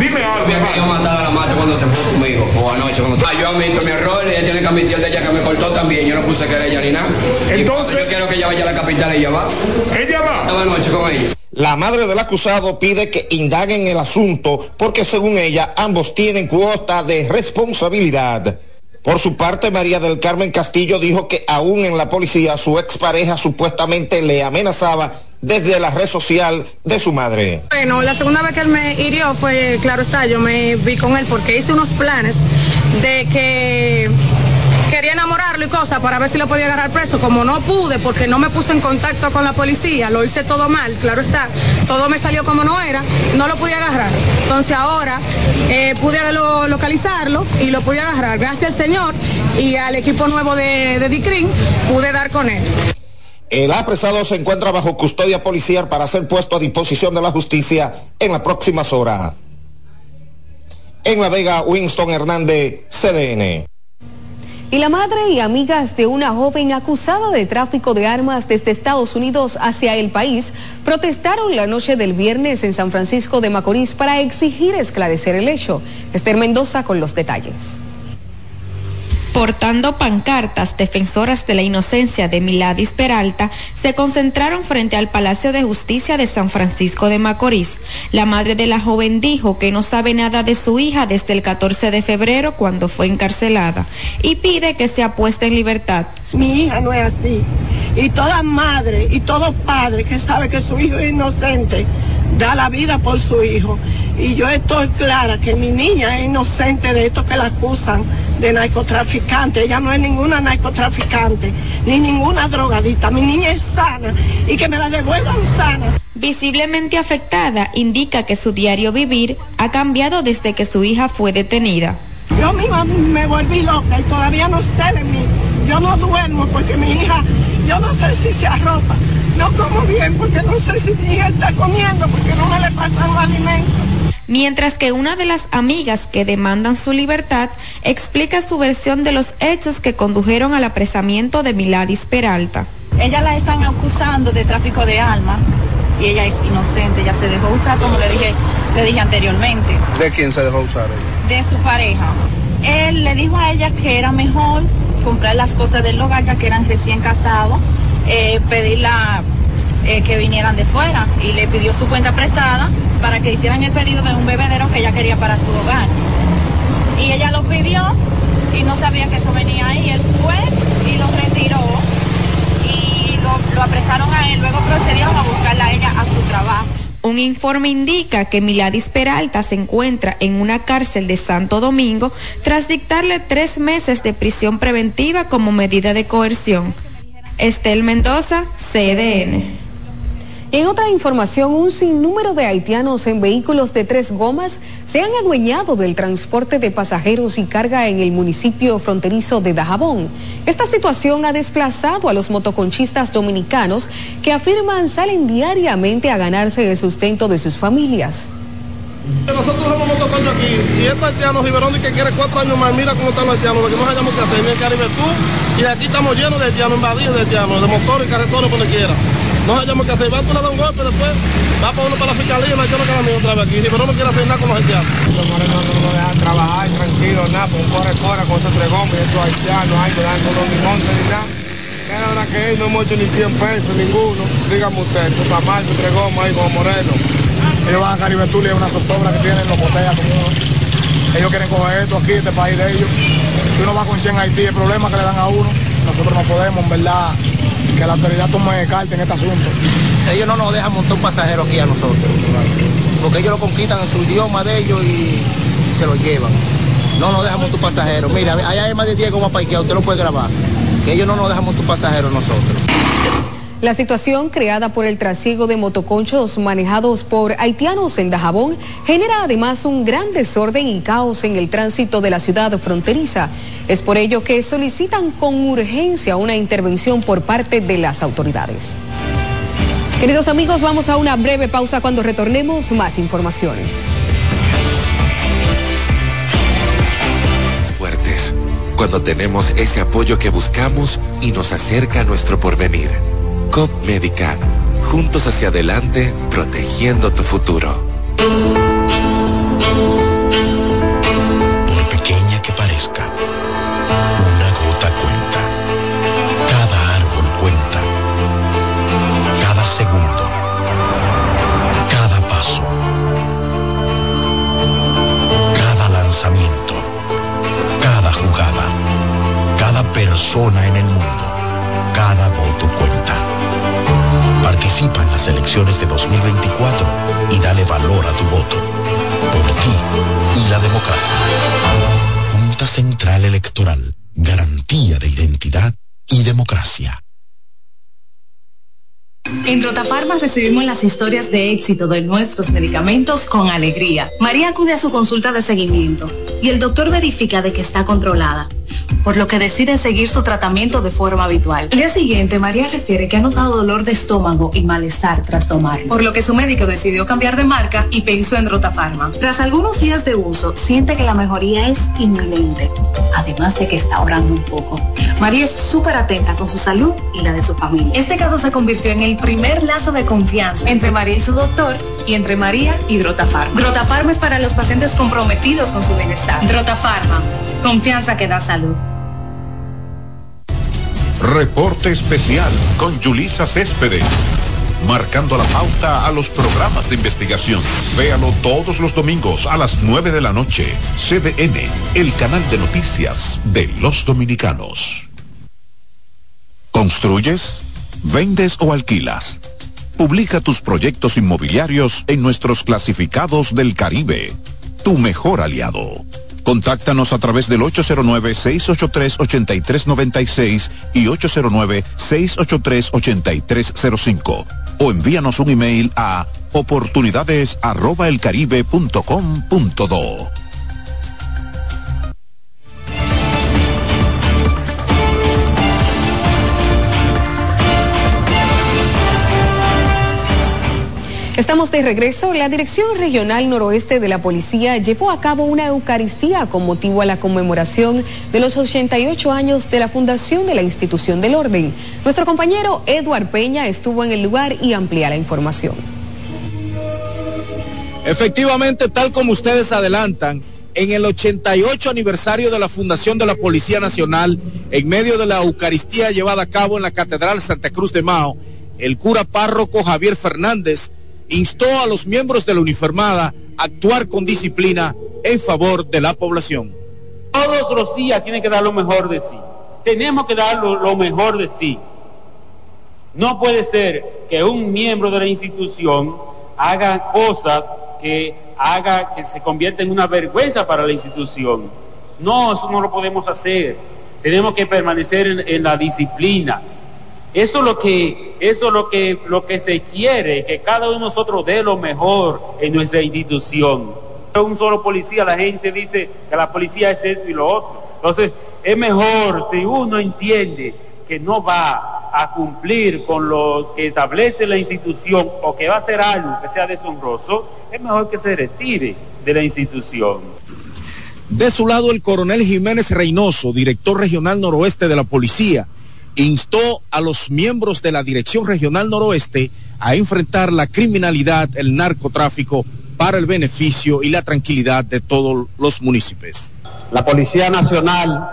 Dime algo. Había querido matar a la madre cuando se fue conmigo, o anoche cuando... Ah, yo admito mi error, ella tiene que admitir de ella que me cortó también, yo no puse que era ella ni nada. Entonces... yo quiero que ella vaya a la capital, ella va. ¿Ella va? Estaba anoche con ella. La madre del acusado pide que indaguen el asunto porque según ella ambos tienen cuota de responsabilidad. Por su parte, María del Carmen Castillo dijo que aún en la policía su expareja supuestamente le amenazaba desde la red social de su madre. Bueno, la segunda vez que él me hirió fue, claro está, yo me vi con él porque hice unos planes de que quería enamorarlo y cosas para ver si lo podía agarrar preso. Como no pude porque no me puse en contacto con la policía, lo hice todo mal, claro está, todo me salió como no era, no lo pude agarrar. Entonces ahora eh, pude lo, localizarlo y lo pude agarrar. Gracias al Señor y al equipo nuevo de, de DICRIN pude dar con él. El apresado se encuentra bajo custodia policial para ser puesto a disposición de la justicia en las próximas horas. En La Vega, Winston Hernández, CDN. Y la madre y amigas de una joven acusada de tráfico de armas desde Estados Unidos hacia el país protestaron la noche del viernes en San Francisco de Macorís para exigir esclarecer el hecho. Esther Mendoza con los detalles. Portando pancartas defensoras de la inocencia de Miladis Peralta, se concentraron frente al Palacio de Justicia de San Francisco de Macorís. La madre de la joven dijo que no sabe nada de su hija desde el 14 de febrero cuando fue encarcelada y pide que sea puesta en libertad. Mi hija no es así. Y toda madre y todo padre que sabe que su hijo es inocente da la vida por su hijo. Y yo estoy clara que mi niña es inocente de esto que la acusan de narcotraficante. Ella no es ninguna narcotraficante, ni ninguna drogadita. Mi niña es sana y que me la devuelvan sana. Visiblemente afectada, indica que su diario vivir ha cambiado desde que su hija fue detenida. Yo misma me volví loca y todavía no sé de mí. Yo no duermo porque mi hija, yo no sé si se arropa, no como bien porque no sé si mi hija está comiendo porque no me le pasan los alimentos. Mientras que una de las amigas que demandan su libertad explica su versión de los hechos que condujeron al apresamiento de Miladis Peralta. Ella la están acusando de tráfico de alma y ella es inocente, ella se dejó usar como le dije, le dije anteriormente. ¿De quién se dejó usar De su pareja. Él le dijo a ella que era mejor comprar las cosas del hogar ya que eran recién casados, eh, pedirla eh, que vinieran de fuera y le pidió su cuenta prestada para que hicieran el pedido de un bebedero que ella quería para su hogar. Y ella lo pidió y no sabía que eso venía ahí. Él fue y lo retiró y lo, lo apresaron a él. Luego procedieron a buscarla a ella a su trabajo. Un informe indica que Miladis Peralta se encuentra en una cárcel de Santo Domingo tras dictarle tres meses de prisión preventiva como medida de coerción. Estel Mendoza, CDN. En otra información, un sinnúmero de haitianos en vehículos de tres gomas se han adueñado del transporte de pasajeros y carga en el municipio fronterizo de Dajabón. Esta situación ha desplazado a los motoconchistas dominicanos que afirman salen diariamente a ganarse el sustento de sus familias. Nosotros somos motoconchos aquí y estos haitianos, Riverón, que quiere cuatro años más, mira cómo están los haitianos, lo que no hayamos que hacer, en el Caribe tú, y aquí estamos llenos de haitianos, invadidos de haitianos, de motores y carretones, donde quiera. No hayamos que hacer, va tú le da un golpe, después va para uno para la fiscalía y los haitianos quedan míos otra vez aquí. Riverón no quiere hacer nada con los haitianos. Los morenos no nos dejan trabajar tranquilo, nada, pues corre, corre con esos tres gomas y estos haitianos, ahí no dan con los ni montes ni nada. Que ahora que no hemos hecho ni 100 pesos, ninguno. Dígame usted, esto está mal, esos tres gomas ahí como moreno. Ellos van a Caribe Tulia, es una zozobra que tienen los botellas como uno. Ellos quieren coger esto aquí, este país de ellos. Si uno va con 100 a Haití, el problema que le dan a uno, nosotros no podemos, en verdad, que la autoridad tome carta en este asunto. Ellos no nos dejan montar un pasajero aquí a nosotros, porque ellos lo conquistan en su idioma de ellos y, se lo llevan. No nos dejan montar un pasajero. Mira, allá hay más de 10 gomas parqueadas, usted lo puede grabar. Que ellos no nos dejan montar un pasajero nosotros. La situación creada por el trasiego de motoconchos manejados por haitianos en Dajabón genera además un gran desorden y caos en el tránsito de la ciudad fronteriza. Es por ello que solicitan con urgencia una intervención por parte de las autoridades. Queridos amigos, vamos a una breve pausa cuando retornemos más informaciones. Fuertes, cuando tenemos ese apoyo que buscamos y nos acerca a nuestro porvenir. COP Médica, juntos hacia adelante, protegiendo tu futuro. Por pequeña que parezca, una gota cuenta. Cada árbol cuenta. Cada segundo. Cada paso. Cada lanzamiento. Cada jugada. Cada persona en elecciones de 2024 y dale valor a tu voto. Por ti y la democracia. Junta Central Electoral. Garantía de identidad y democracia. En Rotafarma recibimos las historias de éxito de nuestros medicamentos con alegría. María acude a su consulta de seguimiento y el doctor verifica de que está controlada, por lo que decide seguir su tratamiento de forma habitual. El día siguiente, María refiere que ha notado dolor de estómago y malestar tras tomar, por lo que su médico decidió cambiar de marca y pensó en Rotafarma. Tras algunos días de uso, siente que la mejoría es inminente, además de que está ahorrando un poco. María es súper atenta con su salud y la de su familia. Este caso se convirtió en el primer lazo de confianza entre María y su doctor y entre María y Drotafarma. Drotafarma es para los pacientes comprometidos con su bienestar. Drotafarma, confianza que da salud. Reporte especial con Yulisa Céspedes. Marcando la pauta a los programas de investigación. Véalo todos los domingos a las 9 de la noche. CDN, el canal de noticias de los dominicanos. ¿Construyes? ¿Vendes o alquilas? Publica tus proyectos inmobiliarios en nuestros clasificados del Caribe. Tu mejor aliado. Contáctanos a través del 809-683-8396 y 809-683-8305 o envíanos un email a oportunidades@elcaribe.com.do. Estamos de regreso. La Dirección Regional Noroeste de la Policía llevó a cabo una Eucaristía con motivo a la conmemoración de los 88 años de la fundación de la institución del orden. Nuestro compañero Eduard Peña estuvo en el lugar y amplía la información. Efectivamente, tal como ustedes adelantan, en el 88 aniversario de la fundación de la Policía Nacional, en medio de la Eucaristía llevada a cabo en la Catedral Santa Cruz de Mao, el cura párroco Javier Fernández instó a los miembros de la uniformada a actuar con disciplina en favor de la población. Todos los días tienen que dar lo mejor de sí. Tenemos que dar lo, mejor de sí. No puede ser que un miembro de la institución haga cosas que haga que se convierta en una vergüenza para la institución. No, eso no lo podemos hacer. Tenemos que permanecer en la disciplina. Eso es lo que eso es lo que, lo que se quiere, que cada uno de nosotros dé lo mejor en nuestra institución. Un solo policía, la gente dice que la policía es esto y lo otro. Entonces, es mejor si uno entiende que no va a cumplir con lo que establece la institución o que va a hacer algo que sea deshonroso, es mejor que se retire de la institución. De su lado, el coronel Jiménez Reynoso, director regional noroeste de la policía, instó a los miembros de la Dirección Regional Noroeste a enfrentar la criminalidad, el narcotráfico, para el beneficio y la tranquilidad de todos los municipios. La Policía Nacional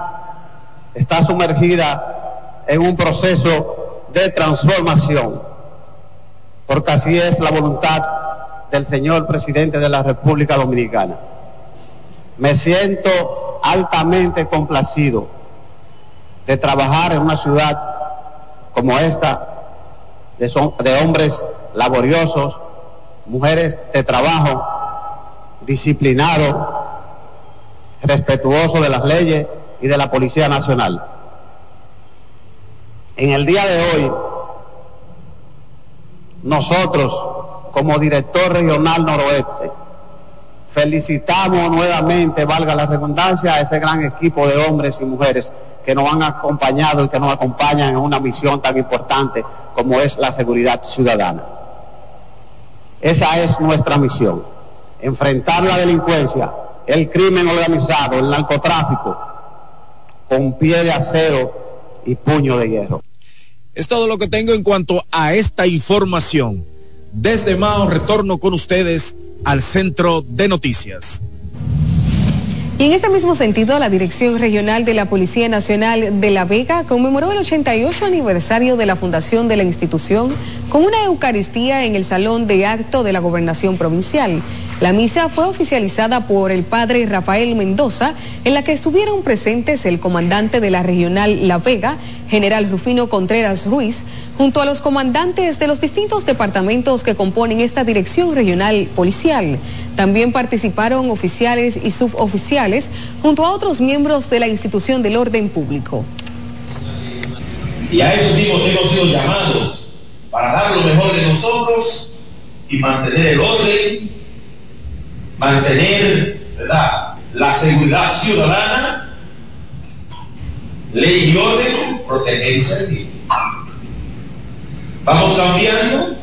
está sumergida en un proceso de transformación, porque así es la voluntad del señor presidente de la República Dominicana. Me siento altamente complacido de trabajar en una ciudad como esta, de, hombres laboriosos, mujeres de trabajo, disciplinados, respetuosos de las leyes y de la Policía Nacional. En el día de hoy, nosotros, como director regional noroeste, felicitamos nuevamente, valga la redundancia, a ese gran equipo de hombres y mujeres que nos han acompañado y que nos acompañan en una misión tan importante como es la seguridad ciudadana. Esa es nuestra misión, enfrentar la delincuencia, el crimen organizado, el narcotráfico, con pie de acero y puño de hierro. Es todo lo que tengo en cuanto a esta información. Desde Mao retorno con ustedes al centro de noticias. Y en ese mismo sentido, la Dirección Regional de la Policía Nacional de La Vega conmemoró el 88 aniversario de la fundación de la institución con una Eucaristía en el Salón de Acto de la Gobernación Provincial. La misa fue oficializada por el padre Rafael Mendoza, en la que estuvieron presentes el comandante de la Regional La Vega, general Rufino Contreras Ruiz, junto a los comandantes de los distintos departamentos que componen esta Dirección Regional Policial. También participaron oficiales y suboficiales junto a otros miembros de la institución del orden público. Y a eso mismo hemos sido llamados para dar lo mejor de nosotros y mantener el orden, mantener la seguridad ciudadana, ley y orden, proteger y servir. Vamos cambiando,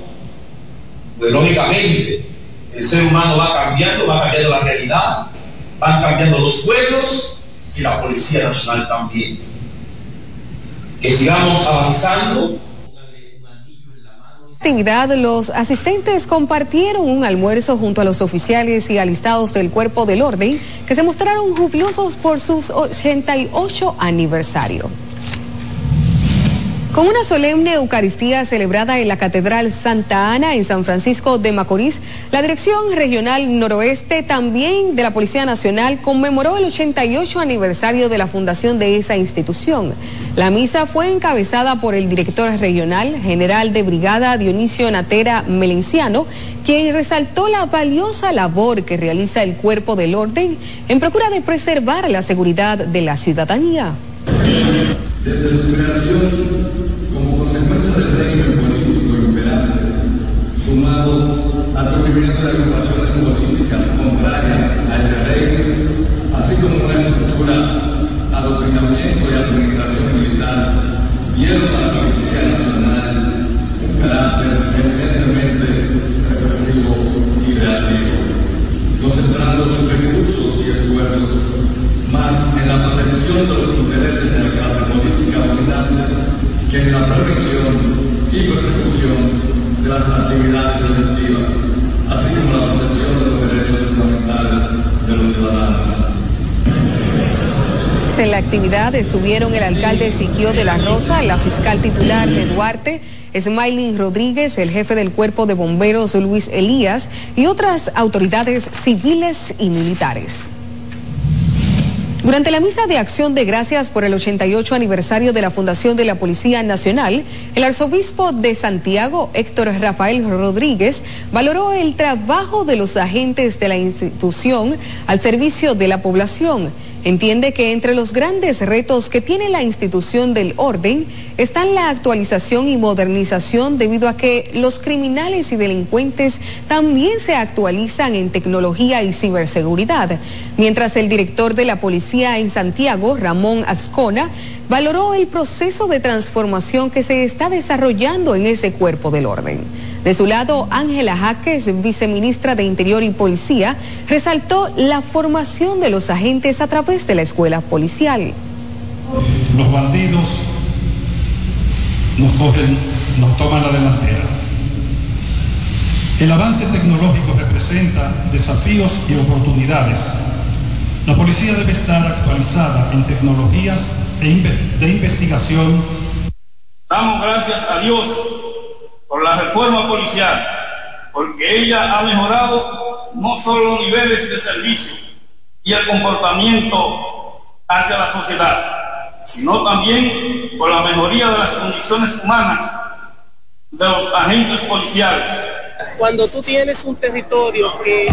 pues lógicamente el ser humano va cambiando, va cambiando la realidad, van cambiando los pueblos y la Policía Nacional también. Que sigamos avanzando actividad, los asistentes compartieron un almuerzo junto a los oficiales y alistados del Cuerpo del Orden que se mostraron jubilosos por sus 88 aniversario. Con una solemne Eucaristía celebrada en la Catedral Santa Ana en San Francisco de Macorís, la Dirección Regional Noroeste también de la Policía Nacional conmemoró el 88 aniversario de la fundación de esa institución. La misa fue encabezada por el director regional, general de brigada Dionisio Natera Melenciano, quien resaltó la valiosa labor que realiza el cuerpo del orden en procura de preservar la seguridad de la ciudadanía. Desde su creación, como consecuencia del régimen político imperante, sumado al surgimiento de agrupaciones políticas contrarias a ese régimen, así como una estructura, adoctrinamiento y administración militar, dieron a la Policía Nacional un carácter evidentemente represivo y reactivo, concentrando sus recursos y esfuerzos más en la protección de los intereses de la clase política dominante que en la prevención y persecución de las actividades delictivas, así como la protección de los derechos fundamentales de los ciudadanos. En la actividad estuvieron el alcalde Siquio de la Rosa, la fiscal titular de Duarte, Smiling Rodríguez, el jefe del cuerpo de bomberos Luis Elías y otras autoridades civiles y militares. Durante la misa de acción de gracias por el 88 aniversario de la fundación de la Policía Nacional, el arzobispo de Santiago, Héctor Rafael Rodríguez, valoró el trabajo de los agentes de la institución al servicio de la población. Entiende que entre los grandes retos que tiene la institución del orden están la actualización y modernización debido a que los criminales y delincuentes también se actualizan en tecnología y ciberseguridad, mientras el director de la policía en Santiago, Ramón Azcona, valoró el proceso de transformación que se está desarrollando en ese cuerpo del orden. De su lado, Ángela Jaques, viceministra de Interior y Policía, resaltó la formación de los agentes a través de la escuela policial. Los bandidos nos cogen, nos toman la delantera. El avance tecnológico representa desafíos y oportunidades. La policía debe estar actualizada en tecnologías de investigación. Damos gracias a Dios por la reforma policial, porque ella ha mejorado no solo los niveles de servicio y el comportamiento hacia la sociedad, sino también por la mejoría de las condiciones humanas de los agentes policiales. Cuando tú tienes un territorio que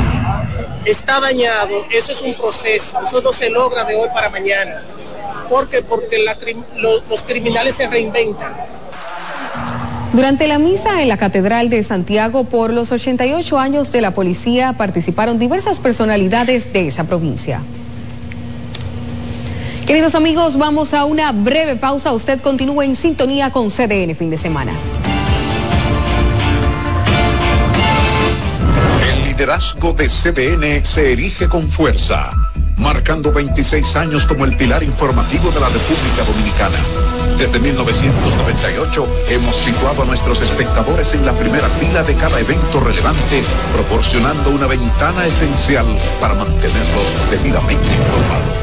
está dañado, eso es un proceso, eso no se logra de hoy para mañana. ¿Por qué? Porque los criminales se reinventan. Durante la misa en la Catedral de Santiago por los 88 años de la policía participaron diversas personalidades de esa provincia. Queridos amigos, vamos a una breve pausa. Usted continúa en sintonía con CDN fin de semana. El liderazgo de CDN se erige con fuerza marcando 26 años como el pilar informativo de la República Dominicana. Desde 1998 hemos situado a nuestros espectadores en la primera fila de cada evento relevante, proporcionando una ventana esencial para mantenerlos debidamente informados.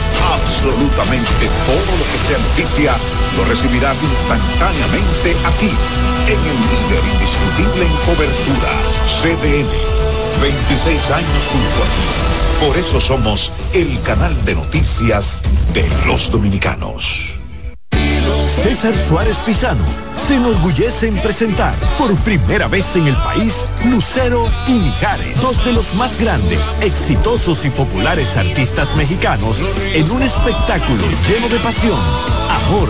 absolutamente todo lo que sea noticia, lo recibirás instantáneamente aquí, en el líder indiscutible en cobertura CDN. 26 años junto a ti. Por eso somos el canal de noticias de los dominicanos. César Suárez Pisano se enorgullece en presentar por primera vez en el país Lucero y Mijares, dos de los más grandes, exitosos y populares artistas mexicanos en un espectáculo lleno de pasión, amor,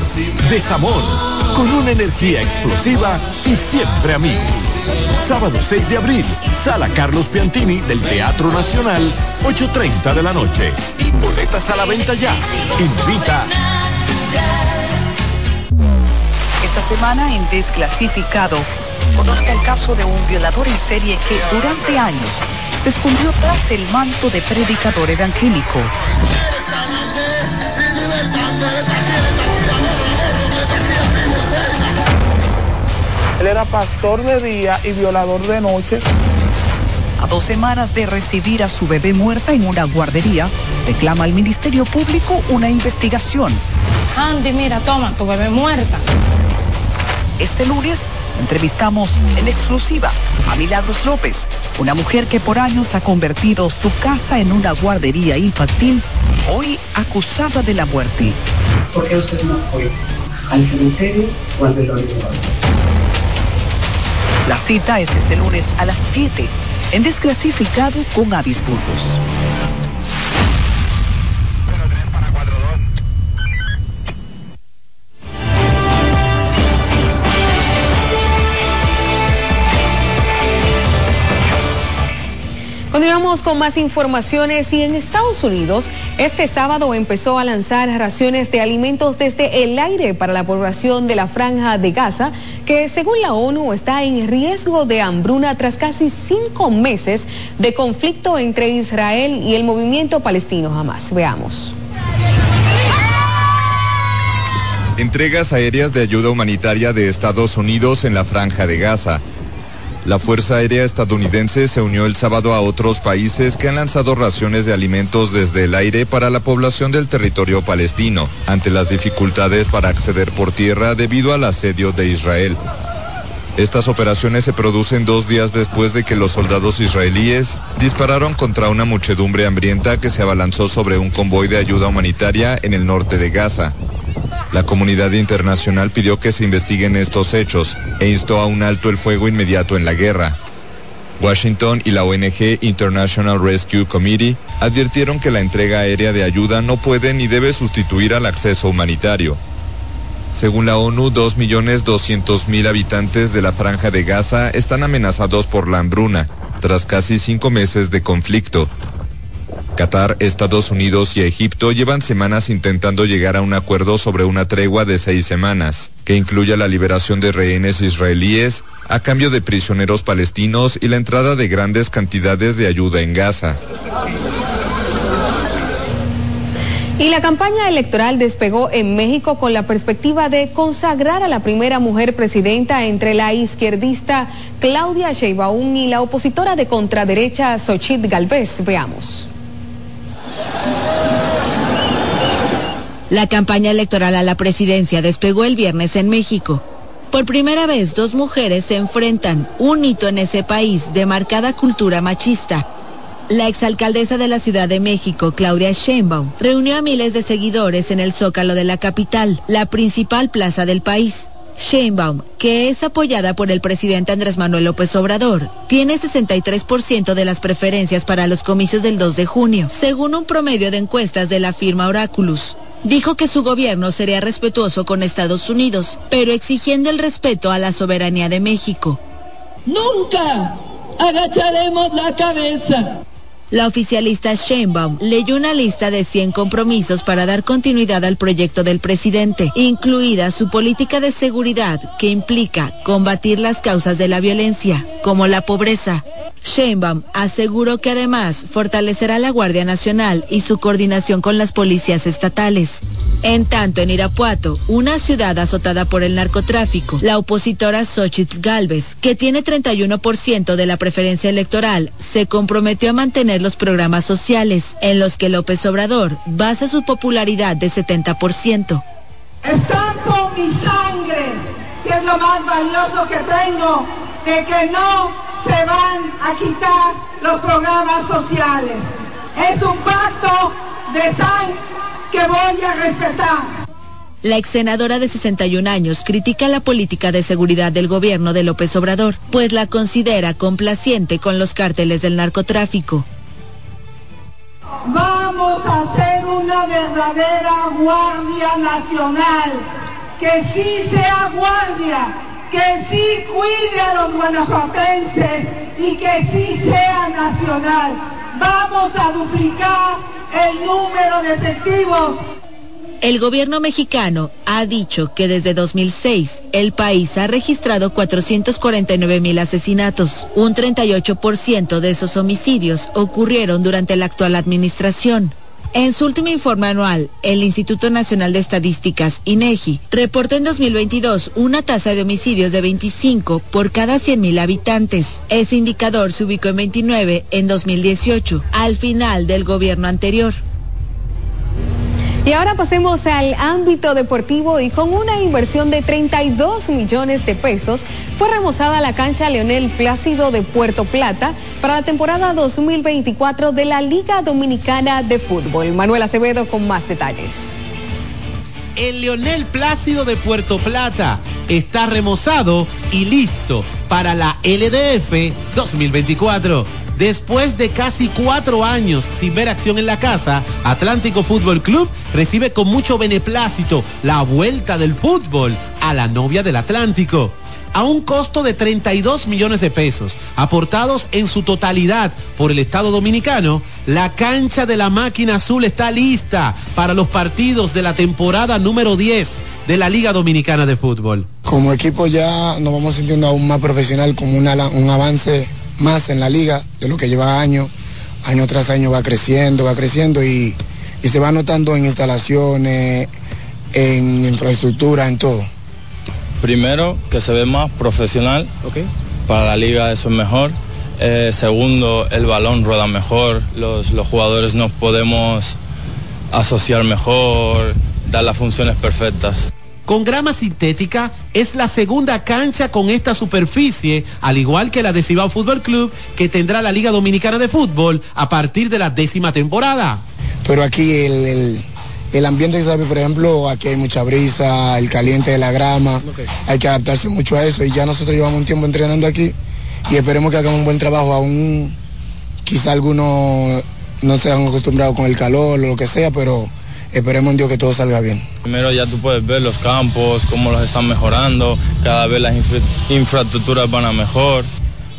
desamor, con una energía explosiva y siempre amigos. Sábado 6 de abril, Sala Carlos Piantini del Teatro Nacional, 8.30 de la noche. Boletas a la venta ya. Invita esta semana en Desclasificado. Conozca el caso de un violador en serie que durante años se escondió tras el manto de predicador evangélico. Él era pastor de día y violador de noche. A dos semanas de recibir a su bebé muerta en una guardería, reclama al Ministerio Público una investigación. Andy, mira, toma, tu bebé muerta. Este lunes entrevistamos en exclusiva a Milagros López, una mujer que por años ha convertido su casa en una guardería infantil, hoy acusada de la muerte. ¿Por qué usted no fue al cementerio o al velorio La cita es este lunes a las 7 en Desclasificado con Avis Burgos. Continuamos con más informaciones y en Estados Unidos este sábado empezó a lanzar raciones de alimentos desde el aire para la población de la franja de Gaza, que según la ONU está en riesgo de hambruna tras casi cinco meses de conflicto entre Israel y el movimiento palestino Hamas. Veamos. Entregas aéreas de ayuda humanitaria de Estados Unidos en la franja de Gaza. La Fuerza Aérea estadounidense se unió el sábado a otros países que han lanzado raciones de alimentos desde el aire para la población del territorio palestino, ante las dificultades para acceder por tierra debido al asedio de Israel. Estas operaciones se producen dos días después de que los soldados israelíes dispararon contra una muchedumbre hambrienta que se abalanzó sobre un convoy de ayuda humanitaria en el norte de Gaza. La comunidad internacional pidió que se investiguen estos hechos e instó a un alto el fuego inmediato en la guerra. Washington y la ONG International Rescue Committee advirtieron que la entrega aérea de ayuda no puede ni debe sustituir al acceso humanitario. Según la ONU, 2.200.000 habitantes de la franja de Gaza están amenazados por la hambruna, tras casi cinco meses de conflicto. Qatar, Estados Unidos y Egipto llevan semanas intentando llegar a un acuerdo sobre una tregua de seis semanas, que incluya la liberación de rehenes israelíes a cambio de prisioneros palestinos y la entrada de grandes cantidades de ayuda en Gaza. Y la campaña electoral despegó en México con la perspectiva de consagrar a la primera mujer presidenta entre la izquierdista Claudia Sheinbaum y la opositora de contraderecha Xochitl Galvez. Veamos. La campaña electoral a la presidencia despegó el viernes en México. Por primera vez, dos mujeres se enfrentan, un hito en ese país de marcada cultura machista. La exalcaldesa de la Ciudad de México, Claudia Sheinbaum, reunió a miles de seguidores en el Zócalo de la capital, la principal plaza del país. Sheinbaum, que es apoyada por el presidente Andrés Manuel López Obrador, tiene 63% de las preferencias para los comicios del 2 de junio, según un promedio de encuestas de la firma Oráculos. Dijo que su gobierno sería respetuoso con Estados Unidos, pero exigiendo el respeto a la soberanía de México. Nunca agacharemos la cabeza. La oficialista Sheinbaum leyó una lista de 100 compromisos para dar continuidad al proyecto del presidente, incluida su política de seguridad que implica combatir las causas de la violencia, como la pobreza. Sheinbaum aseguró que además fortalecerá la Guardia Nacional y su coordinación con las policías estatales. En tanto, en Irapuato, una ciudad azotada por el narcotráfico, la opositora Xochitl Galvez, que tiene 31% de la preferencia electoral, se comprometió a mantener los programas sociales, en los que López Obrador basa su popularidad de 70%. Estampo mi sangre, que es lo más valioso que tengo, de que no se van a quitar los programas sociales. Es un pacto de sangre que voy a respetar. La ex senadora de 61 años critica la política de seguridad del gobierno de López Obrador, pues la considera complaciente con los cárteles del narcotráfico. Vamos a hacer una verdadera Guardia Nacional, que sí sea guardia, que sí cuide a los guanajuatenses y que sí sea nacional. Vamos a duplicar el número de efectivos el gobierno mexicano ha dicho que desde 2006 el país ha registrado 449 mil asesinatos. Un 38% de esos homicidios ocurrieron durante la actual administración. En su último informe anual, el Instituto Nacional de Estadísticas, INEGI, reportó en 2022 una tasa de homicidios de 25 por cada 100.000 habitantes. Ese indicador se ubicó en 29 en 2018, al final del gobierno anterior. Y ahora pasemos al ámbito deportivo y con una inversión de 32 millones de pesos fue remozada la cancha Leonel Plácido de Puerto Plata para la temporada 2024 de la Liga Dominicana de Fútbol. Manuel Acevedo con más detalles. El Leonel Plácido de Puerto Plata está remozado y listo para la LDF 2024 Después de casi cuatro años sin ver acción en la casa, Atlántico Fútbol Club recibe con mucho beneplácito la vuelta del fútbol a la novia del Atlántico a un costo de 32 millones de pesos, aportados en su totalidad por el Estado Dominicano, la cancha de la máquina azul está lista para los partidos de la temporada número 10 de la Liga Dominicana de Fútbol. Como equipo ya nos vamos sintiendo aún más profesional, como un avance más en la liga de lo que lleva años, año tras año va creciendo, va creciendo y, se va notando en instalaciones, en infraestructura, en todo. Primero, que se ve más profesional. Para la liga eso es mejor. Eh, segundo, el balón rueda mejor, los, los jugadores nos podemos asociar mejor, dar las funciones perfectas. Con grama sintética, es la segunda cancha con esta superficie, al igual que la de Cibao Fútbol Club, que tendrá la Liga Dominicana de Fútbol a partir de la décima temporada. Pero aquí el, el, el ambiente, ¿sabe? por ejemplo, aquí hay mucha brisa, el caliente de la grama, hay que adaptarse mucho a eso y ya nosotros llevamos un tiempo entrenando aquí y esperemos que hagan un buen trabajo, aún quizá algunos no se han acostumbrado con el calor o lo que sea, pero esperemos en Dios que todo salga bien. Primero ya tú puedes ver los campos, cómo los están mejorando, cada vez las infra infraestructuras van a mejor.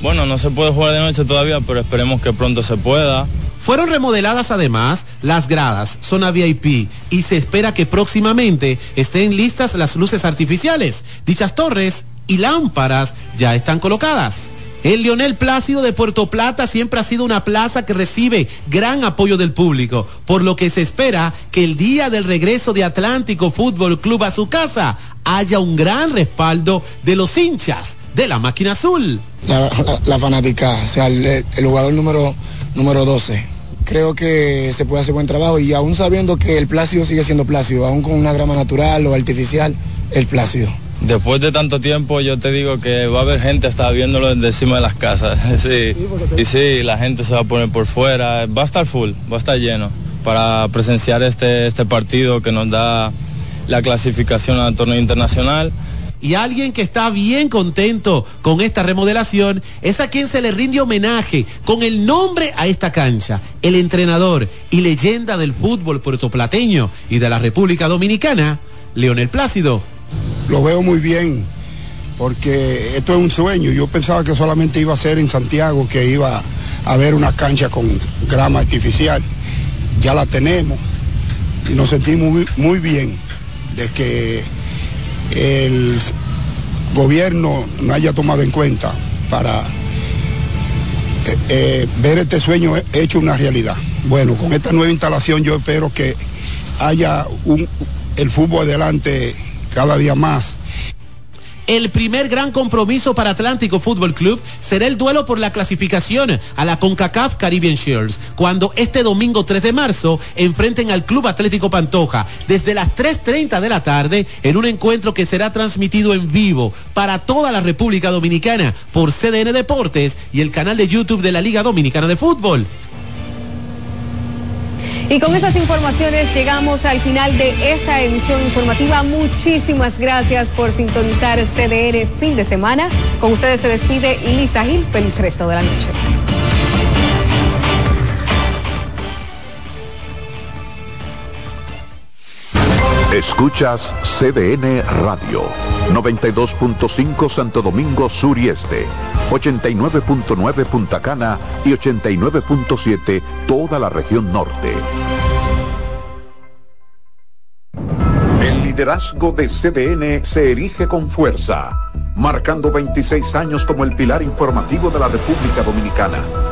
Bueno, no se puede jugar de noche todavía, pero esperemos que pronto se pueda. Fueron remodeladas además las gradas, zona VIP, y se espera que próximamente estén listas las luces artificiales. Dichas torres y lámparas ya están colocadas. El Leonel Plácido de Puerto Plata siempre ha sido una plaza que recibe gran apoyo del público, por lo que se espera que el día del regreso de Atlántico Fútbol Club a su casa haya un gran respaldo de los hinchas de la máquina azul. La fanática, o sea, el, el jugador número, número 12 creo que se puede hacer buen trabajo y aún sabiendo que el plácido sigue siendo plácido, aún con una grama natural o artificial, el plácido. Después de tanto tiempo yo te digo que va a haber gente hasta viéndolo encima de las casas. sí. Y sí, la gente se va a poner por fuera. Va a estar full, va a estar lleno para presenciar este, este partido que nos da la clasificación al torneo internacional y alguien que está bien contento con esta remodelación es a quien se le rinde homenaje con el nombre a esta cancha, el entrenador y leyenda del fútbol puertoplateño y de la República Dominicana, Leonel Plácido. Lo veo muy bien, porque esto es un sueño. Yo pensaba que solamente iba a ser en Santiago, que iba a haber una cancha con grama artificial. Ya la tenemos y nos sentimos muy, bien de que el gobierno no haya tomado en cuenta para eh, eh, ver este sueño hecho una realidad. Bueno, con esta nueva instalación yo espero que haya un, el fútbol adelante cada día más el primer gran compromiso para Atlántico Fútbol Club será el duelo por la clasificación a la CONCACAF Caribbean Shields, cuando este domingo 3 de marzo enfrenten al Club Atlético Pantoja desde las 3.30 de la tarde en un encuentro que será transmitido en vivo para toda la República Dominicana por CDN Deportes y el canal de YouTube de la Liga Dominicana de Fútbol. Y con esas informaciones llegamos al final de esta emisión informativa. Muchísimas gracias por sintonizar CDN fin de semana. Con ustedes se despide Lisa Gil. Feliz resto de la noche. Escuchas CDN Radio, 92.5 Santo Domingo Sur y Este, 89.9 Punta Cana y 89.7 toda la región norte. El liderazgo de CDN se erige con fuerza, marcando 26 años como el pilar informativo de la República Dominicana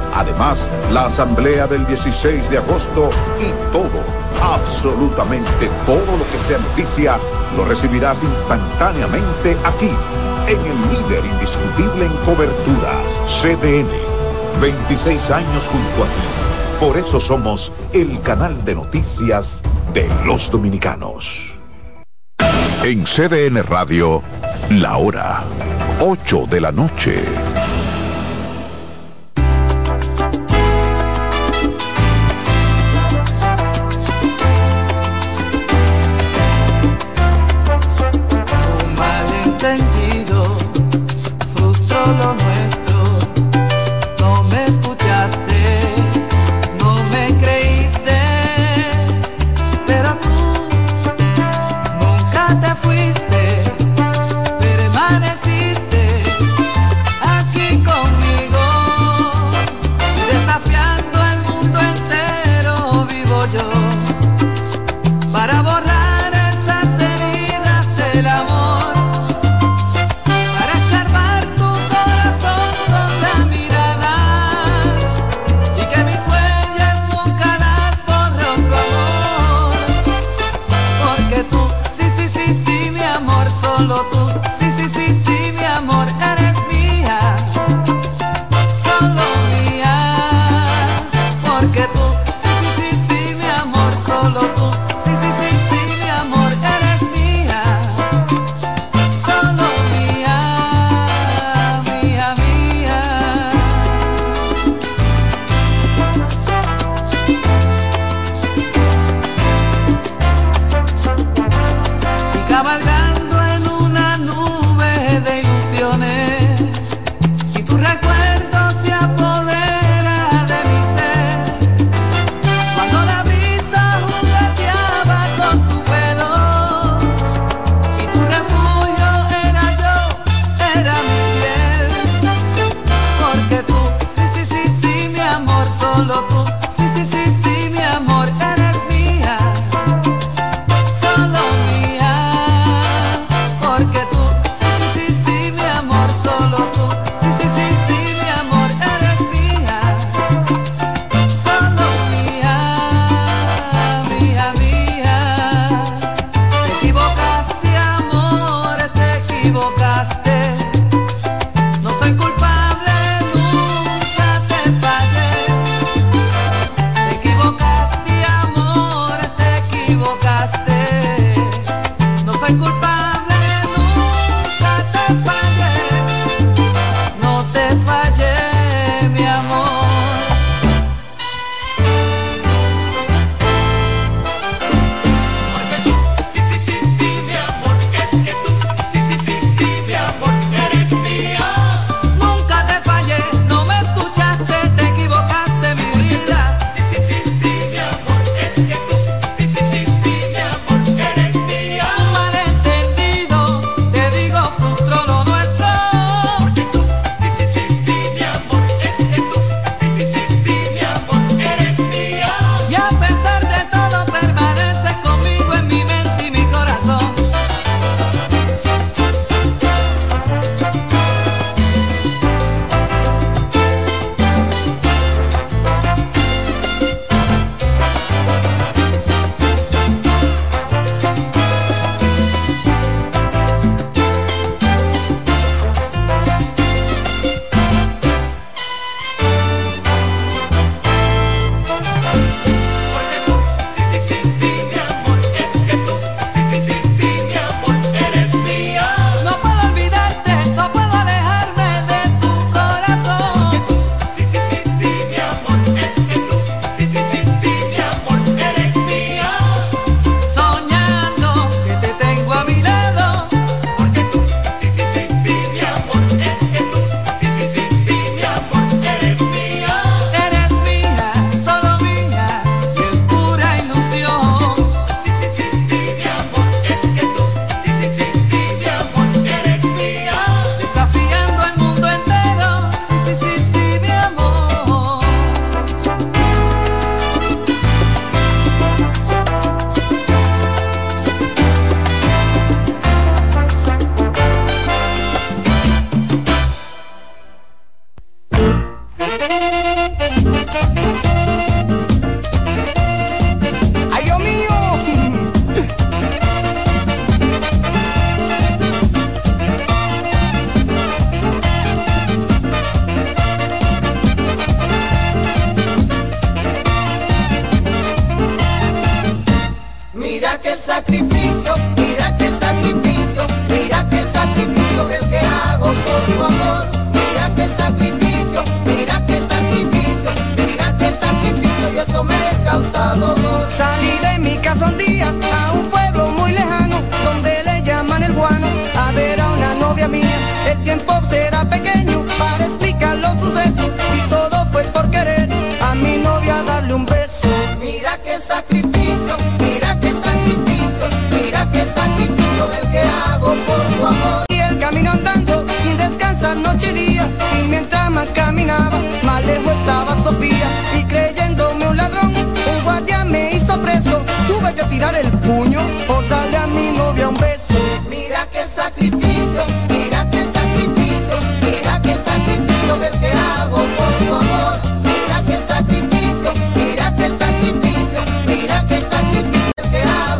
además la Asamblea del 16 de agosto y todo, absolutamente todo lo que sea noticia, lo recibirás instantáneamente aquí en el líder indiscutible en coberturas, CDN. 26 años junto a ti. Por eso somos el canal de noticias de los dominicanos. En CDN Radio, la hora 8 de la noche.